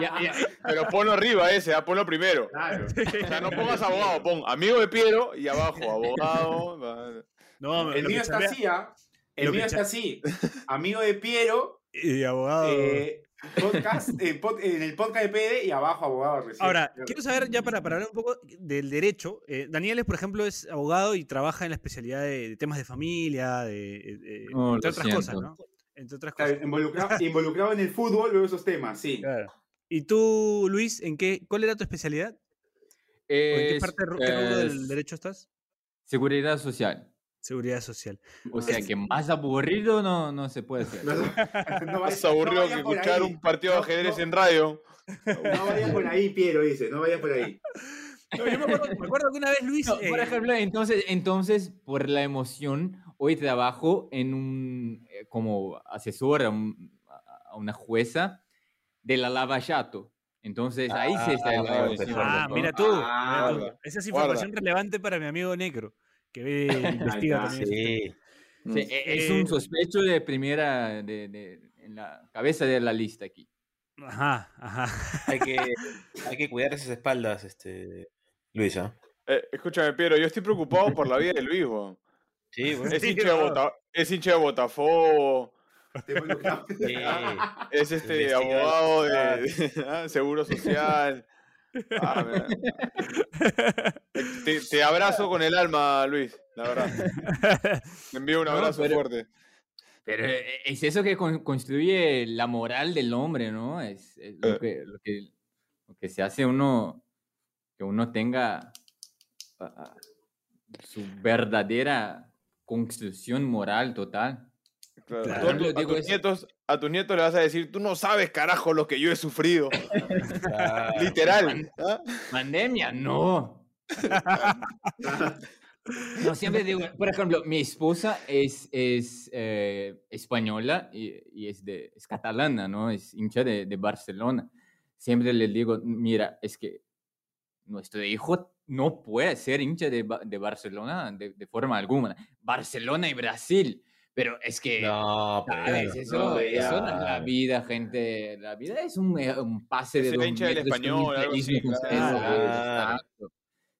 Ya, ya. Pero ponlo arriba ese, ah, ponlo primero. Claro. O sea, no pongas abogado, pon amigo de Piero y abajo, abogado. No, El mío está así, ¿ah? El mío está así. Amigo de Piero, Y abogado. eh, podcast, eh, pod- en el podcast de PD y abajo abogado recién. Ahora, quiero saber ya para, para hablar un poco del derecho. eh, Daniel, por ejemplo, es abogado y trabaja en la especialidad de, de temas de familia, de, eh, eh, entre otras cosas. ¿no? Entre otras Claro, cosas. involucrado, involucrado en el fútbol, veo esos temas, sí. Claro. ¿Y tú, Luis, en qué, cuál era tu especialidad? ¿O ¿En qué parte qué rubro del derecho estás? Seguridad social. Seguridad social. O sea que más aburrido no, no se puede hacer. No, no Más aburrido no que escuchar ahí. un partido de ajedrez no. en radio. No vaya por ahí, Piero, dice, no vaya por ahí. No, yo me acuerdo, me acuerdo que una vez Luis. No, por eh, ejemplo, entonces, entonces, por la emoción, hoy trabajo en un, eh, como asesor a, un- a una jueza de la Lava Jato. Entonces, ahí se está la Ah, emoción. Ah, ¿no? mira tú. Ah, mira tú. guarda, Esa es guarda. información relevante para mi amigo Necro, que ve, investiga también. tema. Sí, e- es Eh, un sospecho de primera, de, de- en la cabeza de la lista aquí. Ajá, ajá. Hay que, hay que cuidar esas espaldas, este, Luisa. Eh, escúchame, Piero, yo estoy preocupado por la vida de Luis, weón. Sí, bueno. Es Sí, hincha de. Bota- es hincha de Botafogo. Sí. es este Investiga abogado de, ah, Seguro Social. Ah, te, te abrazo con el alma, Luis, la verdad. Te envío un No, abrazo pero- fuerte. Pero eh, es eso que con- construye la moral del hombre, ¿no? Es, es lo, Eh. que, lo, que, lo que se hace uno, que uno tenga ah, ah, su verdadera construcción moral total. Claro. Claro. Tú a, tus nietos, a tus nietos le vas a decir, tú no sabes, carajo, lo que yo he sufrido. Claro. Literal. ¿ah? Pandemia, no. No, siempre digo, por ejemplo, mi esposa es, es eh, española y, y es, de, es catalana, ¿no? Es hincha de, de Barcelona. Siempre le digo, mira, es que nuestro hijo no puede ser hincha de, de Barcelona de, de forma alguna. Barcelona y Brasil. Pero es que, No, ¿sabes? pero. Eso, no, eso no es ya. la vida, gente. La vida es un, eh, un pase de Es hincha del Español, algo así, claro.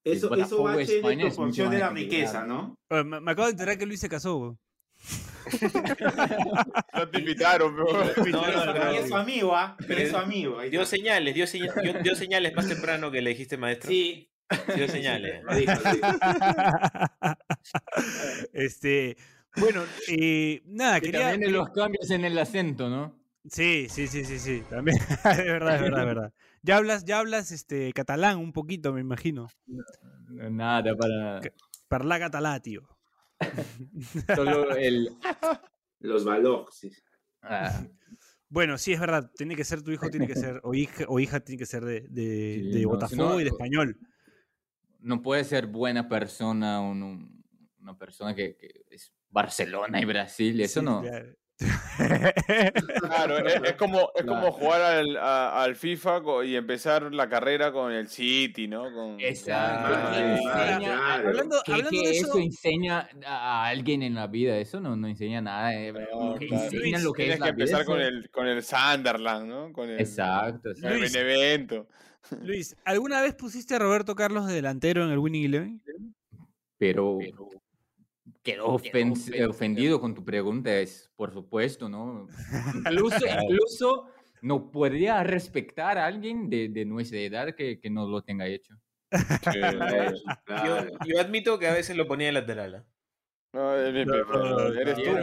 Eso, eso va a ser de la riqueza, ¿no? Me, me acabo de enterar que Luis se casó. No te invitaron, pero... No, no, no, Pero no. es su amigo, ¿ah? Pero es su amigo. Dio señales, dio, seña- dio- dio señales más temprano que le dijiste, maestro. Sí. Dio señales. Lo dijo, lo dijo. este, bueno, eh, nada, quería. también en los cambios en el acento, ¿no? Sí, sí, sí, sí, sí. También. es verdad, es verdad, es verdad. Ya hablas, ya hablas este catalán un poquito, me imagino. Nada, para Parla catalá, tío. solo el... Los valores. sí. ah, Bueno, sí, es verdad. Tiene que ser tu hijo, tiene que ser, o hija, o hija tiene que ser de, de, Sí, de no, Botafogo y de español. no puede ser buena persona un- un- una persona que, que es Barcelona y Brasil, eso Sí, no. claro. Claro, es, es como, es como jugar al, a- al FIFA y empezar la carrera con el City, ¿no? Con, Exacto. Claro, ¿qué enseña- claro. Hablando, ¿Qué, hablando qué de eso eso, enseña a alguien en la vida? Eso no, no enseña nada. eh, No, que claro. enseña lo que Tienes es que la vida, empezar con el, con el Sunderland, ¿no? Con el, Exacto. con exacto. el Luis. Benevento. Luis, ¿alguna vez pusiste a Roberto Carlos de delantero en el Winning Eleven? Pero quedó ofen- ofendido con tu pregunta, es por supuesto, ¿no? Incluso, incluso no podría respetar a alguien de, de nuestra edad que, que no lo tenga hecho. Yo, admito que a veces lo ponía de lateral. No, eres, eres tú,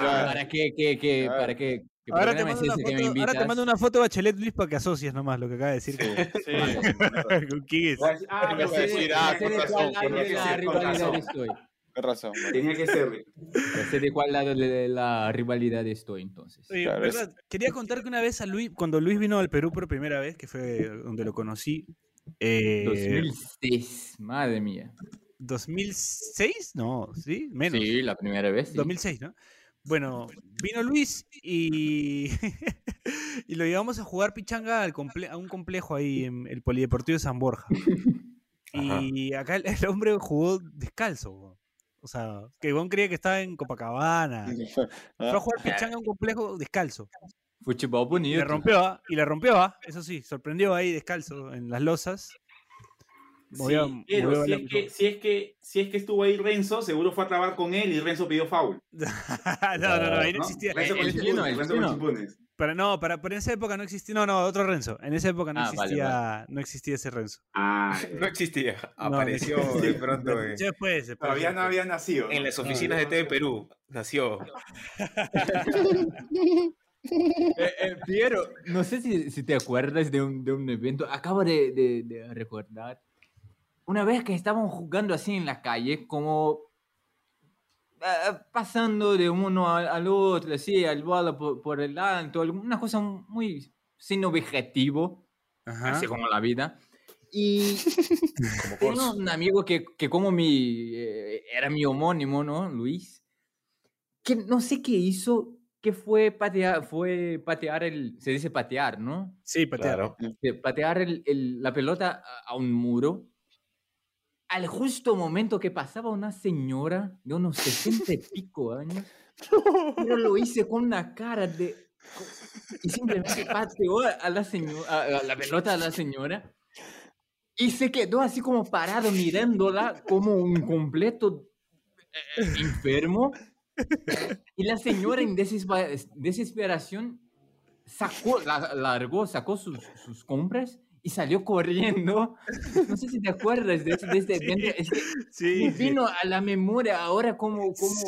¿Para qué, qué, qué- Claro. para Ahora te, mando es una que foto, ahora te invitas? mando una foto de Bachelet Luis para que asocies nomás lo que acaba de decir. sí, sí. ¿Con quién es? Ah, que decir, sí, ah, con razón, con razón, con razón. Tenía que ser. Ya sé de cuál lado de la rivalidad estoy entonces. Oye, Claro, ¿verdad? Quería contar que una vez a Luis, cuando Luis vino al Perú por primera vez, que fue donde lo conocí, eh, 2006, madre mía. 2006, no, sí, menos. Sí, la primera vez. sí. 2006, ¿no? Bueno, vino Luis y, y lo llevamos a jugar pichanga al comple- a un complejo ahí en el Polideportivo de San Borja. Y acá el, el hombre jugó descalzo. O sea, que Gon creía que estaba en Copacabana. Fue a jugar pichanga a un complejo descalzo. Y bonito. le rompió, ¿ah? y le rompió, ¿ah? eso sí, sorprendió ahí descalzo en las losas. Movía- Sí, pero si es, que, si, es que, si es que estuvo ahí Renzo, seguro fue a trabar con él y Renzo pidió foul. no, no, no, ahí no existía. Renzo con el chimpunes, Para, no, para, para en esa época no existía. No, no, otro Renzo. En esa época no Ah, vale, existía, no existía ese Renzo. Ah, No existía. Apareció no de pronto Después, después, todavía no había nacido. en las oficinas de TV Perú. Nació. Eh, eh, Piero, no sé si, si te acuerdas de un, de un evento. Acabo de, de- de recordar. Una vez que estábamos jugando así en la calle, como pasando de uno al, al otro, así, al bola por, por el alto, una cosa muy sin objetivo, Ajá. así como la vida. Y tengo un amigo que, que como mi, eh, era mi homónimo, ¿no? Luis, que no sé qué hizo, que fue patear, fue patear el, se dice patear, ¿no? Sí, patear. Claro. De patear el- el- la pelota a, a un muro. Al justo momento que pasaba una señora de unos 60 y pico años, pero lo hice con una cara de... Y simplemente pateó a la, señora, a- la pelota a la señora y se quedó así como parado mirándola como un completo eh, enfermo. Y la señora en desesperación sacó, la, largó, sacó sus, sus compras y salió corriendo. No sé si te acuerdas de, de este Sí, evento. Es que Sí, me sí. vino a la memoria ahora como, como,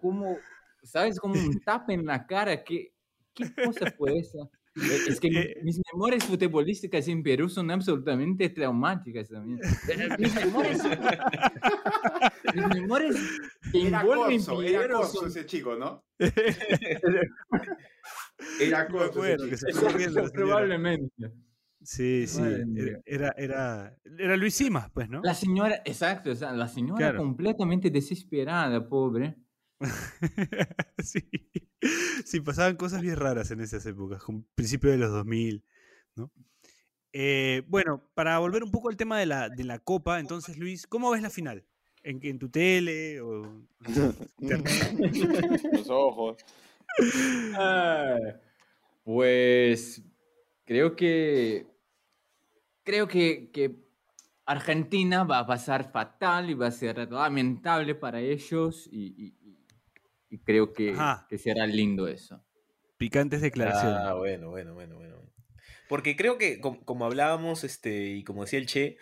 como, ¿sabes? Como un tap en la cara. ¿Qué, qué cosa fue esa? Eh, Es que Eh. mis memorias futbolísticas en Perú son absolutamente traumáticas también. Eh, Mis memorias, mis memorias que Era envuelven corso, era corso ese chico, ¿no? Era corso señora. Probablemente. Sí, sí. Madre Era, era, era, era Luis Simas, pues, ¿no? La señora, exacto, o sea, la señora Claro. completamente desesperada, pobre. sí. sí, pasaban cosas bien raras en esas épocas, con principio de los 2000, ¿no? Eh, bueno, para volver un poco al tema de la, de la Copa, entonces, Luis, ¿cómo ves la final? ¿En, en tu tele o internet? Los ojos. Ah, pues creo que creo que, que Argentina va a pasar fatal y va a ser lamentable para ellos y, y- y- y creo que, que será lindo eso. Picantes declaraciones. Ah, bueno, bueno, bueno, bueno. Porque creo que, com- como, hablábamos, este, y como decía el Che,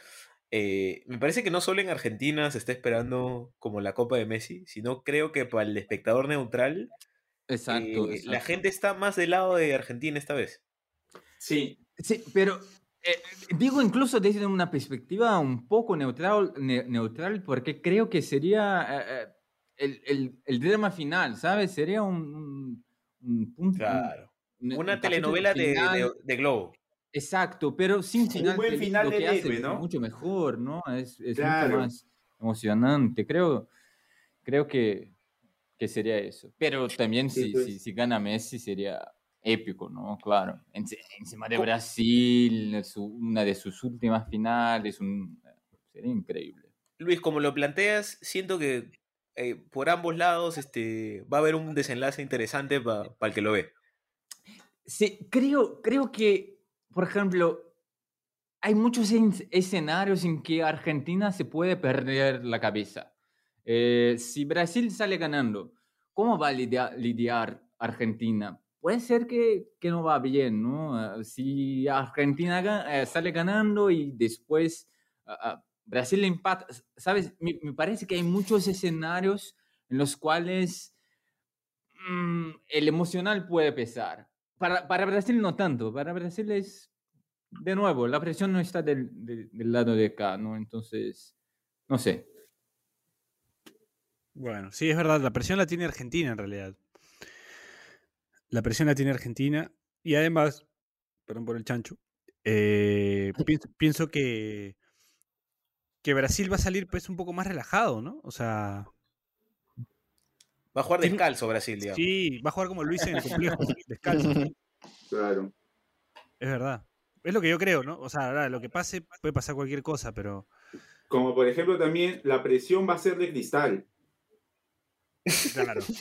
eh, me parece que no solo en Argentina se está esperando como la Copa de Messi, sino creo que para el espectador neutral, Exacto. eh, la gente está más del lado de Argentina esta vez. Sí, Sí, pero eh, digo incluso desde una perspectiva un poco neutral, ne- neutral porque creo que sería eh, eh, el, el, el drama final, ¿sabes? Sería un, un, un punto. Claro. un- un Una capítulo telenovela de, de- de Globo. Exacto, pero sin final. buen feliz, final lo que del hace héroe, es ¿no? mucho mejor, ¿no? Es, es Claro. mucho más emocionante. Creo, creo que, que sería eso. Pero también Sí, si, pues. si, si gana Messi sería épico, ¿no? Claro. Enci- Encima de. Brasil, una de sus últimas finales, un, sería increíble. Luis, como lo planteas, siento que eh, por ambos lados este, va a haber un desenlace interesante para el que lo ve. Sí, creo, creo que, por ejemplo, hay muchos en- escenarios en que Argentina se puede perder la cabeza. Eh, si Brasil sale ganando, ¿cómo va a lidia- lidiar Argentina? Puede ser que, que no va bien, ¿no? Eh, Si Argentina eh, sale ganando y después Brasil empata, ¿sabes? Me, me parece que hay muchos escenarios en los cuales mm, el emocional puede pesar. Para, para Brasil no tanto, para Brasil es, de nuevo, la presión no está del, del- del lado de acá, ¿no? Entonces, no sé. Bueno, sí, es verdad, la presión la tiene Argentina en realidad. La presión la tiene Argentina y además, perdón por el chancho, eh, pienso, pienso que, que Brasil va a salir pues un poco más relajado, ¿no? O sea, Va a jugar descalzo Brasil, digamos. sí, va a jugar como Luis en el complejo, descalzo, claro. es verdad. Es lo que yo creo, ¿no? O sea, ahora, lo que pase, puede pasar cualquier cosa, pero Como por ejemplo también la presión va a ser de cristal. Claro. Así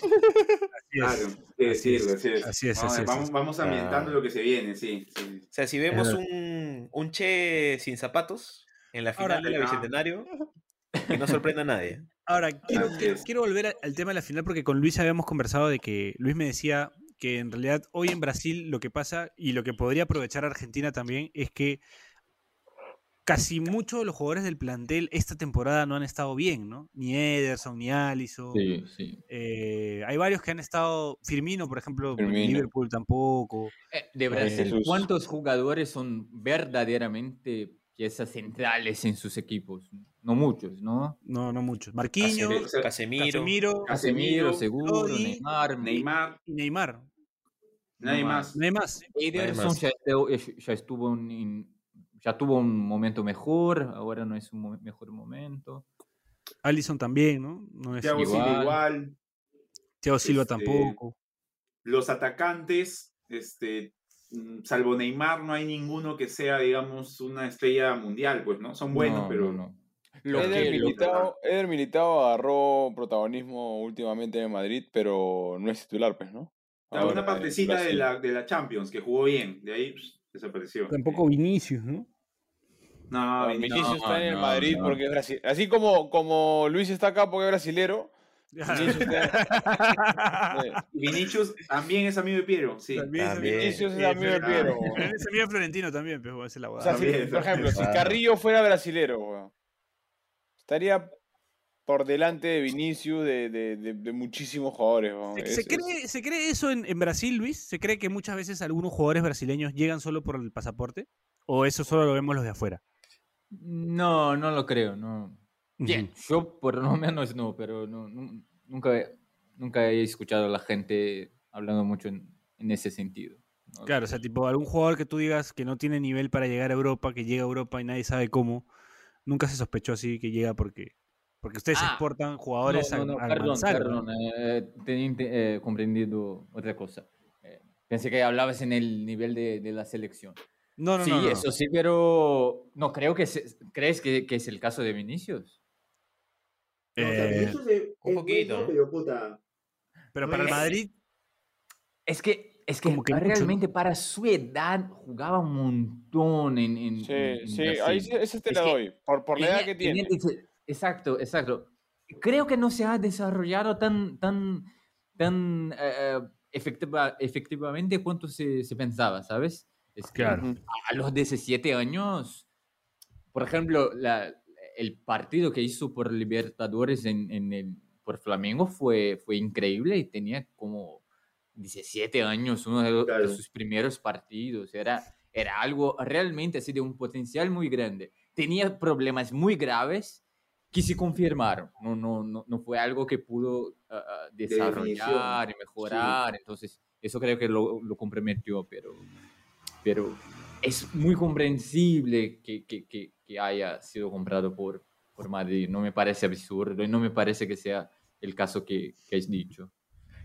Claro, es. que Así es, decirlo, así es. así es, Vamos, vamos, ambientando lo que se viene, sí. sí. O sea, si vemos un, un Che sin zapatos en la final Ahora- de la Ah. Bicentenario, que no sorprenda a nadie. Ahora, quiero, quiero, volver al tema de la final porque con Luis habíamos conversado de que Luis me decía que en realidad hoy en Brasil lo que pasa y lo que podría aprovechar Argentina también es que casi muchos de los jugadores del plantel esta temporada no han estado bien, ¿no? Ni Ederson, ni Alisson. Sí, sí. Eh, hay varios que han estado, Firmino, por ejemplo, Firmino. Liverpool tampoco. Eh, De Brasil, Jesús. ¿cuántos jugadores son verdaderamente piezas centrales en sus equipos? No muchos, ¿no? No, no muchos. Marquinhos, Casemiro. Casemiro, Casemiro, seguro, Lodi, Neymar, Neymar, y Neymar. nadie No más. No hay más. Ederson ya, estuvo- ya estuvo en- en- ya tuvo un momento mejor, ahora no es un mo- mejor momento. Alisson también, ¿no? No es Thiago igual. Silva igual. Thiago Silva este, tampoco. Los atacantes, este, mm, salvo Neymar, no hay ninguno que sea, digamos, una estrella mundial, pues, ¿no? Son buenos, No, pero no, no. Lo Eder, que- lo- Militao, Eder Militao agarró protagonismo últimamente en Madrid, pero no es titular, pues, ¿no? Una Ahora, en partecita de la, de la Champions, que jugó bien, de ahí desapareció. Tampoco Vinicius, ¿no? No, Ah, Vinicius- está en el no, Madrid no. porque es Brasil. Así como, como Luis está acá porque es brasilero. Vinicius está- Vinicius también es amigo de Piero, sí. También Vinicius es amigo de pero- Piero. Es amigo de Florentino también, pero es la O sea, si- por ejemplo, si. Carrillo fuera brasilero, estaría por delante de Vinicius de, de- de- de muchísimos jugadores. ¿Se, cree, se cree eso en, en Brasil, Luis? ¿Se cree que muchas veces algunos jugadores brasileños llegan solo por el pasaporte? ¿O eso solo lo vemos los de afuera? No, no lo creo, no. Bien, yo por lo menos no, pero no, nu- nunca, he- nunca he escuchado a la gente hablando mucho en, en ese sentido. ¿no? Claro, o sea, tipo, algún jugador que tú digas que no tiene nivel para llegar a Europa, que llega a Europa y nadie sabe cómo, nunca se sospechó así que llega porque, porque ustedes Ah, exportan jugadores no, no, a, no, al perdón, perdón, eh, tenía eh, comprendido otra cosa. Eh, pensé que hablabas en el nivel de, de la selección. No, no, sí, no, no. eso sí, pero no creo que se- crees que, que es el caso de Vinicius. No, o sea, Eh, Vinicius es- un es poquito, pero puta. pero para el Madrid, Es que, es que, que mucho, realmente para su edad jugaba un montón en, en- Sí, en sí, ahí sí- ese te Es la doy. Por, por la edad que tiene. exacto, exacto. Creo que no se ha desarrollado tan, tan, tan eh, eh, efectiva- efectivamente cuanto se, se pensaba, ¿sabes? Es que Claro. A los 17 años, por ejemplo, la- el partido que hizo por Libertadores en, en el, por Flamengo fue, fue increíble y tenía como 17 años, uno de, de Claro. sus primeros partidos. Era, era algo realmente así de un potencial muy grande. Tenía problemas muy graves que se confirmaron. No, no, no, no fue algo que pudo ah, desarrollar y mejorar. Entonces, eso creo que lo, lo comprometió, pero, pero es muy comprensible que, que, que, que haya sido comprado por, por Madrid. No me parece absurdo y no me parece que sea el caso que, que has dicho.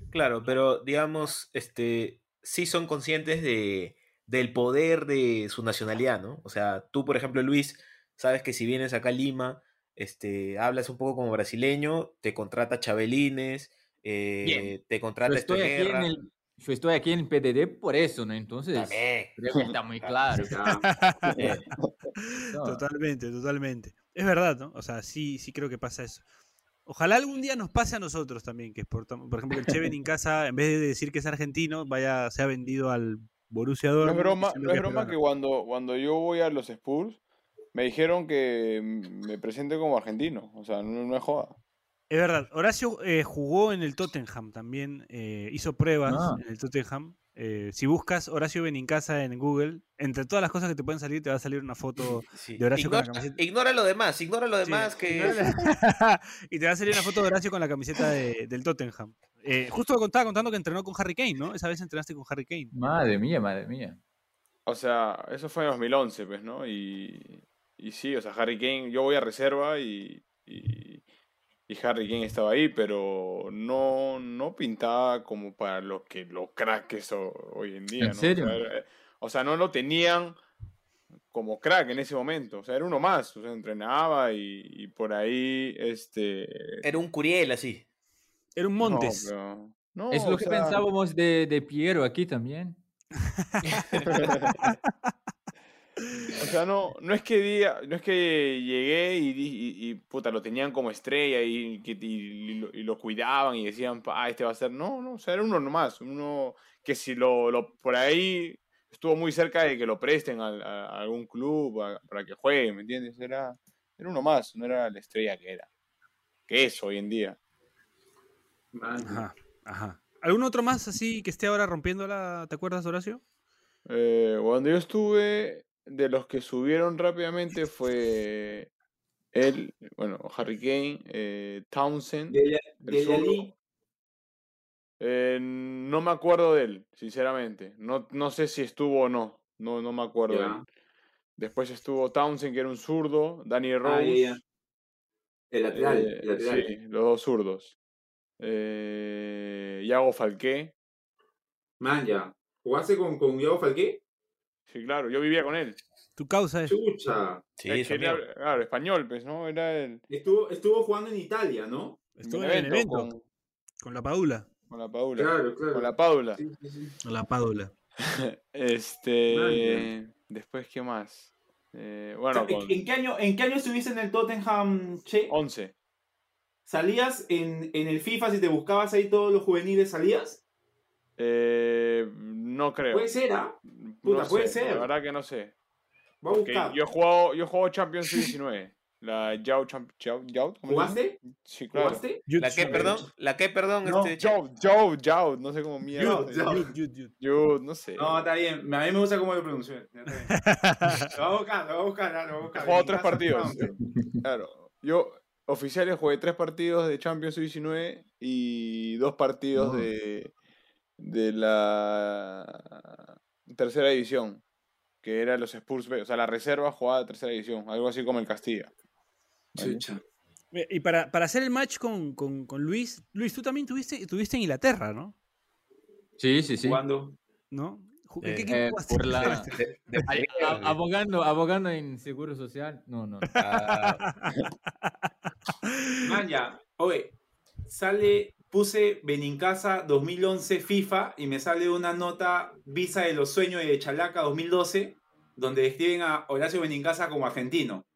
Claro, pero digamos, este, sí son conscientes de, del poder de su nacionalidad, ¿no? O sea, tú, por ejemplo, Luis, sabes que si vienes acá a Lima, este, hablas un poco como brasileño, te contrata Chabelines, eh, te contrata estoy, aquí en el, yo estoy aquí en el PDD por eso, ¿no? Entonces, creo que está muy claro. Eh, No. Totalmente, totalmente. Es verdad, ¿no? O sea, sí, sí creo que pasa eso. Ojalá algún día nos pase a nosotros también, que exportamos, por ejemplo, que el Cheven en casa, en vez de decir que es argentino, vaya, sea vendido al Borussia No es Dortmund. broma, no es que broma que cuando, cuando yo voy a los Spurs, me dijeron que me presente como argentino. O sea, no, no es joda. Es verdad, Horacio eh, jugó en el Tottenham también, eh, hizo pruebas Ah. en el Tottenham. Eh, si buscas Horacio Benincasa en Google, entre todas las cosas que te pueden salir, te va a salir una foto sí. de Horacio con la Ignora, camiseta. ignora lo demás, ignora lo Sí, demás que... ignora- y te va a salir una foto de Horacio con la camiseta de- del Tottenham. Eh, justo estaba contando que entrenó con Harry Kane, ¿no? Esa vez entrenaste con Harry Kane. Madre mía, madre mía. O sea, eso fue en 2011, pues, ¿no? Y, y sí, o sea, Harry Kane, yo voy a reserva y, y, y Harry Kane estaba ahí, pero no, no pintaba como para lo que los cracks que es ho- hoy en día, ¿En ¿no? serio? O sea, era- o sea, no lo tenían como crack en ese momento, o sea, era uno más, o sea, entrenaba y, y por ahí, este... Era un Curiel así. Era un Montes. No, pero- no, es lo que sea, pensábamos de, de Piero aquí también. O sea, no, no es que diga, no es que llegué y, y, y, puta, lo tenían como estrella y, que- y, lo, y lo cuidaban y decían, ah, este va a ser. No, no, o sea, era uno nomás. Uno que si lo, lo por ahí estuvo muy cerca de que lo presten al- a, a algún club a- para que juegue, ¿me entiendes? Era, era uno más, no era la estrella que era. Que es hoy en día. Ajá, ajá. ¿Algún otro más así que esté ahora rompiéndola? ¿Te acuerdas, Horacio? Eh, cuando yo estuve, de los que subieron rápidamente fue él, bueno, Harry Kane, eh, Townsend. Alli, Eh, no me acuerdo de él, sinceramente. No, no sé si estuvo o no. No, no me acuerdo de él. Después estuvo Townsend, que era un zurdo. Danny Ah, Rose. El lateral, eh, el lateral. sí, los dos zurdos. Iago Falqué. Man, ya. ¿Jugaste con, con Diego Falqué? Sí, claro, yo vivía con él. Tu causa es. Chucha. Sí, Es que era- claro, español, pues, ¿no? Era el. Estuvo, estuvo jugando en Italia, ¿no? Estuvo en el evento con, con la Padula. con la Paula. Claro, claro. Con la Paula. Sí, sí, sí. Con la Padula. Este. Después, ¿qué más? Eh, O bueno, sea, con ¿en, en qué año, ¿En qué año estuviste en el Tottenham, Che? 11. ¿Salías en, en el FIFA si te buscabas ahí todos los juveniles? ¿Salías? Eh, no creo. Puede ser, ¿ah? No Puta, puede sé, ser. La verdad que no sé. Va a buscar. yo he jugado, yo he jugado Champions 19. La Yao Champ, Yao, Yao. ¿Jugaste? Sí, claro. ¿Jugaste? ¿La qué, perdón? ¿La qué, perdón? No, este? Yao, Yao, Yao, no sé cómo mierda. Yao, no sé. No, está bien. A mí me gusta cómo lo bien. Lo voy a buscar, lo voy a buscar, lo voy a He buscar. En tres partidos. Claro. Yo, oficiales, jugué tres partidos de Champions 19 y dos partidos Oh. de, de la tercera división. Que era los Spurs B. O sea, la reserva jugaba de tercera división. Algo así como el Castilla. Y para, para hacer el match con, con, con Luis, Luis, tú también tuviste, tuviste en Inglaterra, ¿no? Sí, sí, sí. ¿Cuándo? ¿No? ¿En qué Eh, equipo Eh, jugaste? por la, De- de- abogando, abogando en seguro social. No, no. Ah, Man, ya. Oye, sale, puse Benincasa 2011 FIFA y me sale una nota Visa de los Sueños de Chalaca 2012, donde describen a Horacio Benincasa como argentino.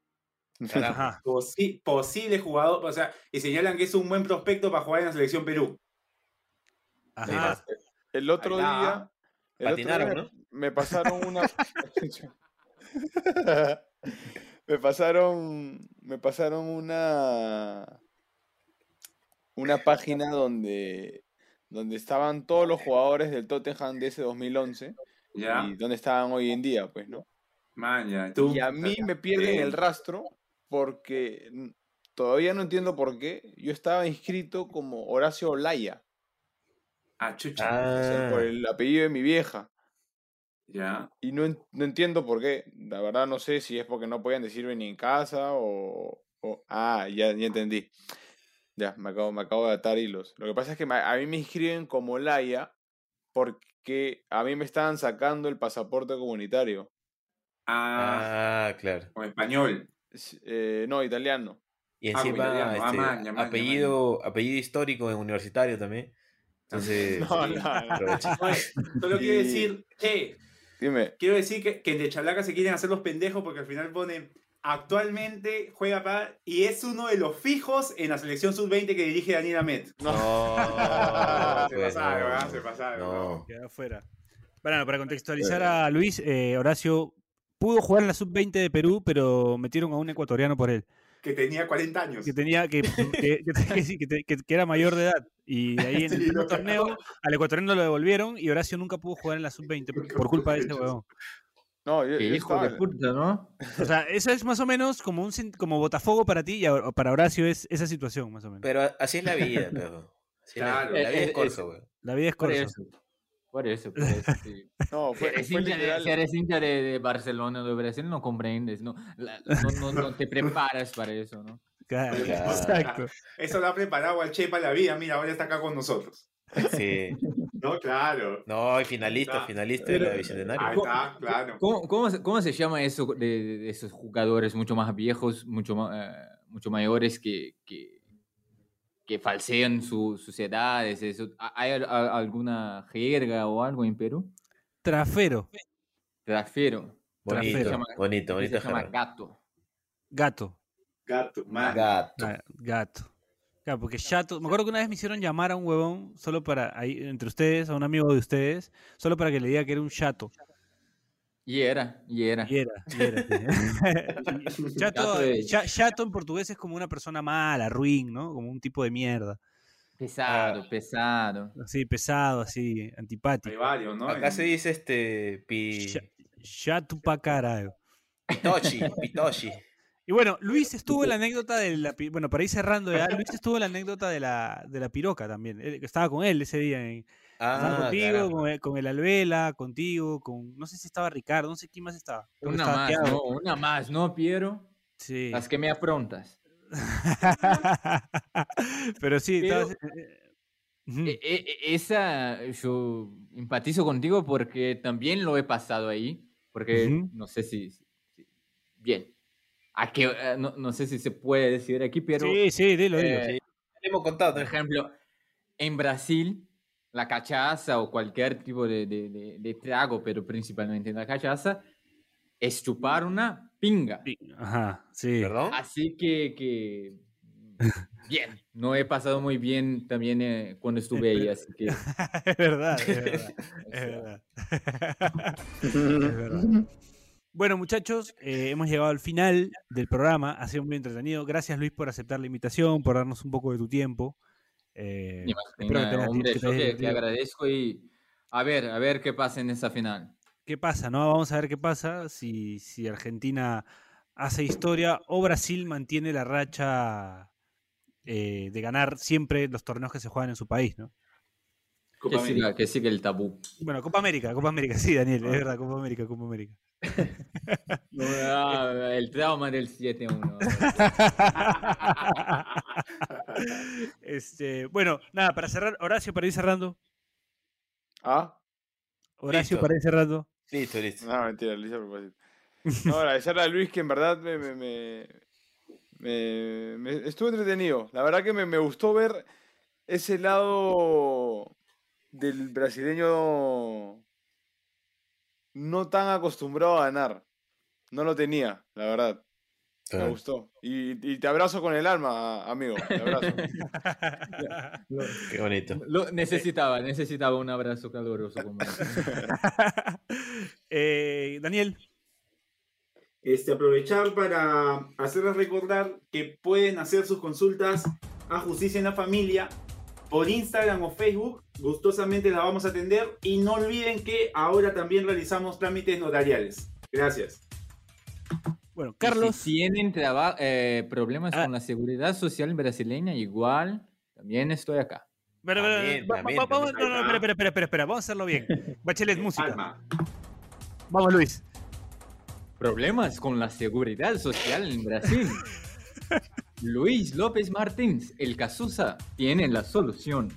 carajo. Ajá. Posi- posible jugador, o sea, y señalan que es un buen prospecto para jugar en la selección Perú. Ajá. El otro día. el otro Patinaron, día ¿no? Me pasaron una. me pasaron. Me pasaron una. Una página donde. Donde estaban todos los jugadores del Tottenham de ese 2011 ¿Ya? y donde estaban hoy en día, pues, ¿no? Man, ya. Tú, Y a mí me pierden el rastro porque todavía no entiendo por qué. Yo estaba inscrito como Horacio Olaya, Ah, chucha. o sea, Ah, por el apellido de mi vieja. Ya. Y no, no entiendo por qué. La verdad no sé si es porque no podían decirme ni en casa o... o- ah, ya, ya entendí. Ya, me acabo, me acabo de atar hilos. Lo que pasa es que me- a mí me inscriben como Laia porque a mí me estaban sacando el pasaporte comunitario. Ah, ah, claro. o español. Es- eh, no, italiano. Y Ah, encima. Ah, este, apellido, apellido histórico en universitario también. Entonces, No, sí, no, no. solo quiero decir, che, Dime, quiero decir que, que en de Chalaca se quieren hacer los pendejos porque al final ponen actualmente juega para y es uno de los fijos en la selección sub-20 que dirige Daniel Amet. No, se pues, pasaron, no, ¿ah? se pasaron. no. Queda afuera. Bueno, para contextualizar a Luis, eh, Horacio pudo jugar en la sub-20 de Perú, pero metieron a un ecuatoriano por él. Que tenía 40 años. Que tenía que, que, que- que sí, que te- que- que era mayor de edad. Y ahí en el Sí, torneo al ecuatoriano lo devolvieron y Horacio nunca pudo jugar en la sub-20 por, por culpa de ese huevón. No, yo, yo hijo estaba- de puta, ¿no? O sea, eso es más o menos como un como Botafogo para ti y a- para Horacio es esa situación, más o menos. Pero así es la vida, pero. Es la- Claro. la, vida Eh, es eh, corta, es- güey. La vida es Por corta. eso. Por eso, por eso, sí. No, Si fue, eres fue hincha, literal. si eres hincha de, de Barcelona o de Brasil, no comprendes, no, La- no, no, no te preparas para eso, ¿no? Claro, Claro. Exacto. Eso lo ha preparado al Che para la vida. Mira, ahora está acá con nosotros. Sí. No, claro. No, y finalista, Está. finalista de la Ahí Bicentenario. está, claro. ¿Cómo, cómo, se, cómo se llama eso de, esos jugadores mucho más viejos, mucho, eh, mucho mayores que, que, que falsean su- sus edades? ¿Hay a- alguna jerga o algo en Perú? Trafero, Trafero. Bonito, Se llama- bonito. Se llama gato. gato. Gato, man. Gato. Ah, gato. Claro, porque chato. Me acuerdo que una vez me hicieron llamar a un huevón solo para, ahí, entre ustedes, a un amigo de ustedes, solo para que le diga que era un chato. Y era, y era. Y era, y era. sí. chato, chato en portugués es como una persona mala, ruin, ¿no? Como un tipo de mierda. Pesado, pesado. Así, pesado, así, Hay antipático. varios, ¿no? Acá se dice este. Pi... Cha- Chato pa carajo. Pitochi, Pitochi. Y bueno, Luis estuvo en la anécdota de la... Bueno, para ir cerrando ya, Luis estuvo en la anécdota de la, de la piroca también. Él- Estaba con él ese día en, Estaba Ah, contigo, con el, con el Alvela, contigo, con. No sé si estaba Ricardo, no sé quién más estaba. Creo Una estaba más, Thiago. ¿no? Una más, ¿no, Piero? Sí. Las que me afrontas. Pero sí, Pero- estabas- eh, eh, ujú. E- e- e- esa, yo empatizo contigo porque también lo he pasado ahí. Porque Ujú. no sé si. si- bien. A que, eh, no, no sé si se puede decir aquí, pero. sí, sí, dilo, dilo. eh, Le hemos contado. Por ejemplo, en Brasil, la cachaza o cualquier tipo de, de- de- de trago, pero principalmente la cachaza, es chupar una pinga. Sí, Ajá, sí. ¿Perdón? Así que, que, bien, no he pasado muy bien también eh, cuando estuve ahí, así que es verdad, es verdad. Es verdad. Es verdad. Bueno, muchachos, eh, hemos llegado al final del programa. Ha sido muy entretenido. Gracias, Luis, por aceptar la invitación, por darnos un poco de tu tiempo. Eh, espero que te hayas- hombre, que te yo hayas te, te divertido. agradezco y a ver, a ver qué pasa en esa final. qué pasa, ¿no? Vamos a ver qué pasa si, si Argentina hace historia o Brasil mantiene la racha eh, de ganar siempre los torneos que se juegan en su país, ¿no? Copa Que siga, que siga el tabú. Bueno, Copa América, Copa América, sí, Daniel, es verdad, Copa América, Copa América. Ah, el trauma del 7-1. este, bueno, nada, para cerrar, Horacio, para ir cerrando, Ah, Horacio, Listo. para ese rato. Listo, listo. No, mentira, lo hice a propósito. No, agradecerle a Luis que en verdad me, me, me- me- me- estuvo entretenido. La verdad que me, me gustó ver ese lado del brasileño no tan acostumbrado a ganar. No lo tenía, la verdad. Me gustó. Y, y te abrazo con el alma, amigo. Te abrazo. Qué bonito. Lo necesitaba, necesitaba un abrazo caluroso como. Eh, Daniel, Este, aprovechar para hacerles recordar que pueden hacer sus consultas a Justicia en la Familia por Instagram o Facebook. Gustosamente las vamos a atender. Y no olviden que ahora también realizamos trámites notariales. Gracias. bueno, Carlos. Si tienen traba- eh, problemas Ah. con la seguridad social brasileña, igual, también estoy acá. Pero, pero, También, va- también, va- vamos- no, no, espera, espera, espera, espera, espera, vamos a hacerlo bien. Bachelet, música. Alma. Vamos, Luis. Problemas con la seguridad social en Brasil. Luis López Martins, el Casusa, tiene la solución.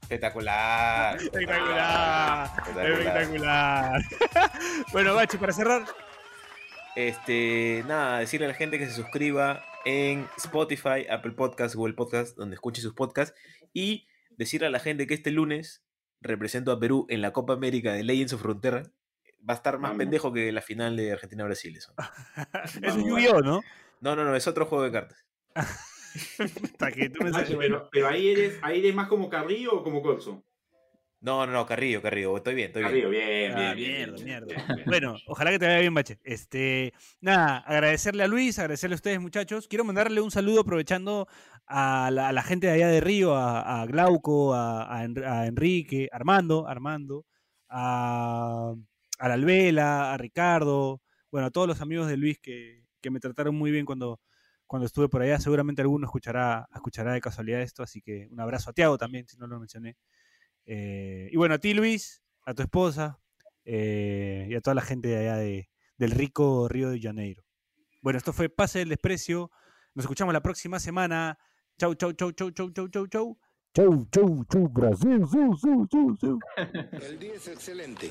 Espectacular. Espectacular. Espectacular. Espectacular. bueno, Bache, para cerrar. Este, nada, decirle a la gente que se suscriba en Spotify, Apple Podcast, Google Podcast, donde escuche sus podcasts. Y decirle a la gente que este lunes represento a Perú en la Copa América de Legends of Frontera. Va a estar más Vamos. pendejo que la final de Argentina-Brasil. Eso. Es un Yu-Gi-Oh, ¿no? No, no, no, es otro juego de cartas. Que tú me saques- pero, pero ahí eres, ahí eres más como Carrillo o como Corso. No, no, no, Carrillo, Carrillo. Estoy bien, estoy bien. Carrillo, bien, bien, Ah, bien, mierda, bien, mierda. bien. Bueno, ojalá que te vaya bien, Bache. Este, nada, agradecerle a Luis, agradecerle a ustedes, muchachos. Quiero mandarle un saludo aprovechando a la, a la gente de allá de Río, a, a Glauco, a, a En- a Enrique, Armando, Armando, a, a la Alvela, a Ricardo, bueno, a todos los amigos de Luis que, que me trataron muy bien cuando, cuando estuve por allá. Seguramente alguno escuchará, escuchará de casualidad esto, así que un abrazo a Tiago también, si no lo mencioné. Eh, y bueno, a ti, Luis, a tu esposa eh, y a toda la gente de allá de, del rico Río de Janeiro. Bueno, esto fue Pase del Desprecio. Nos escuchamos la próxima semana. Chau, chau, chau, chau, chau, chau, chau, chau. Chau, chau, chau, Brasil. Chau, chau, chau, chau. El día es excelente.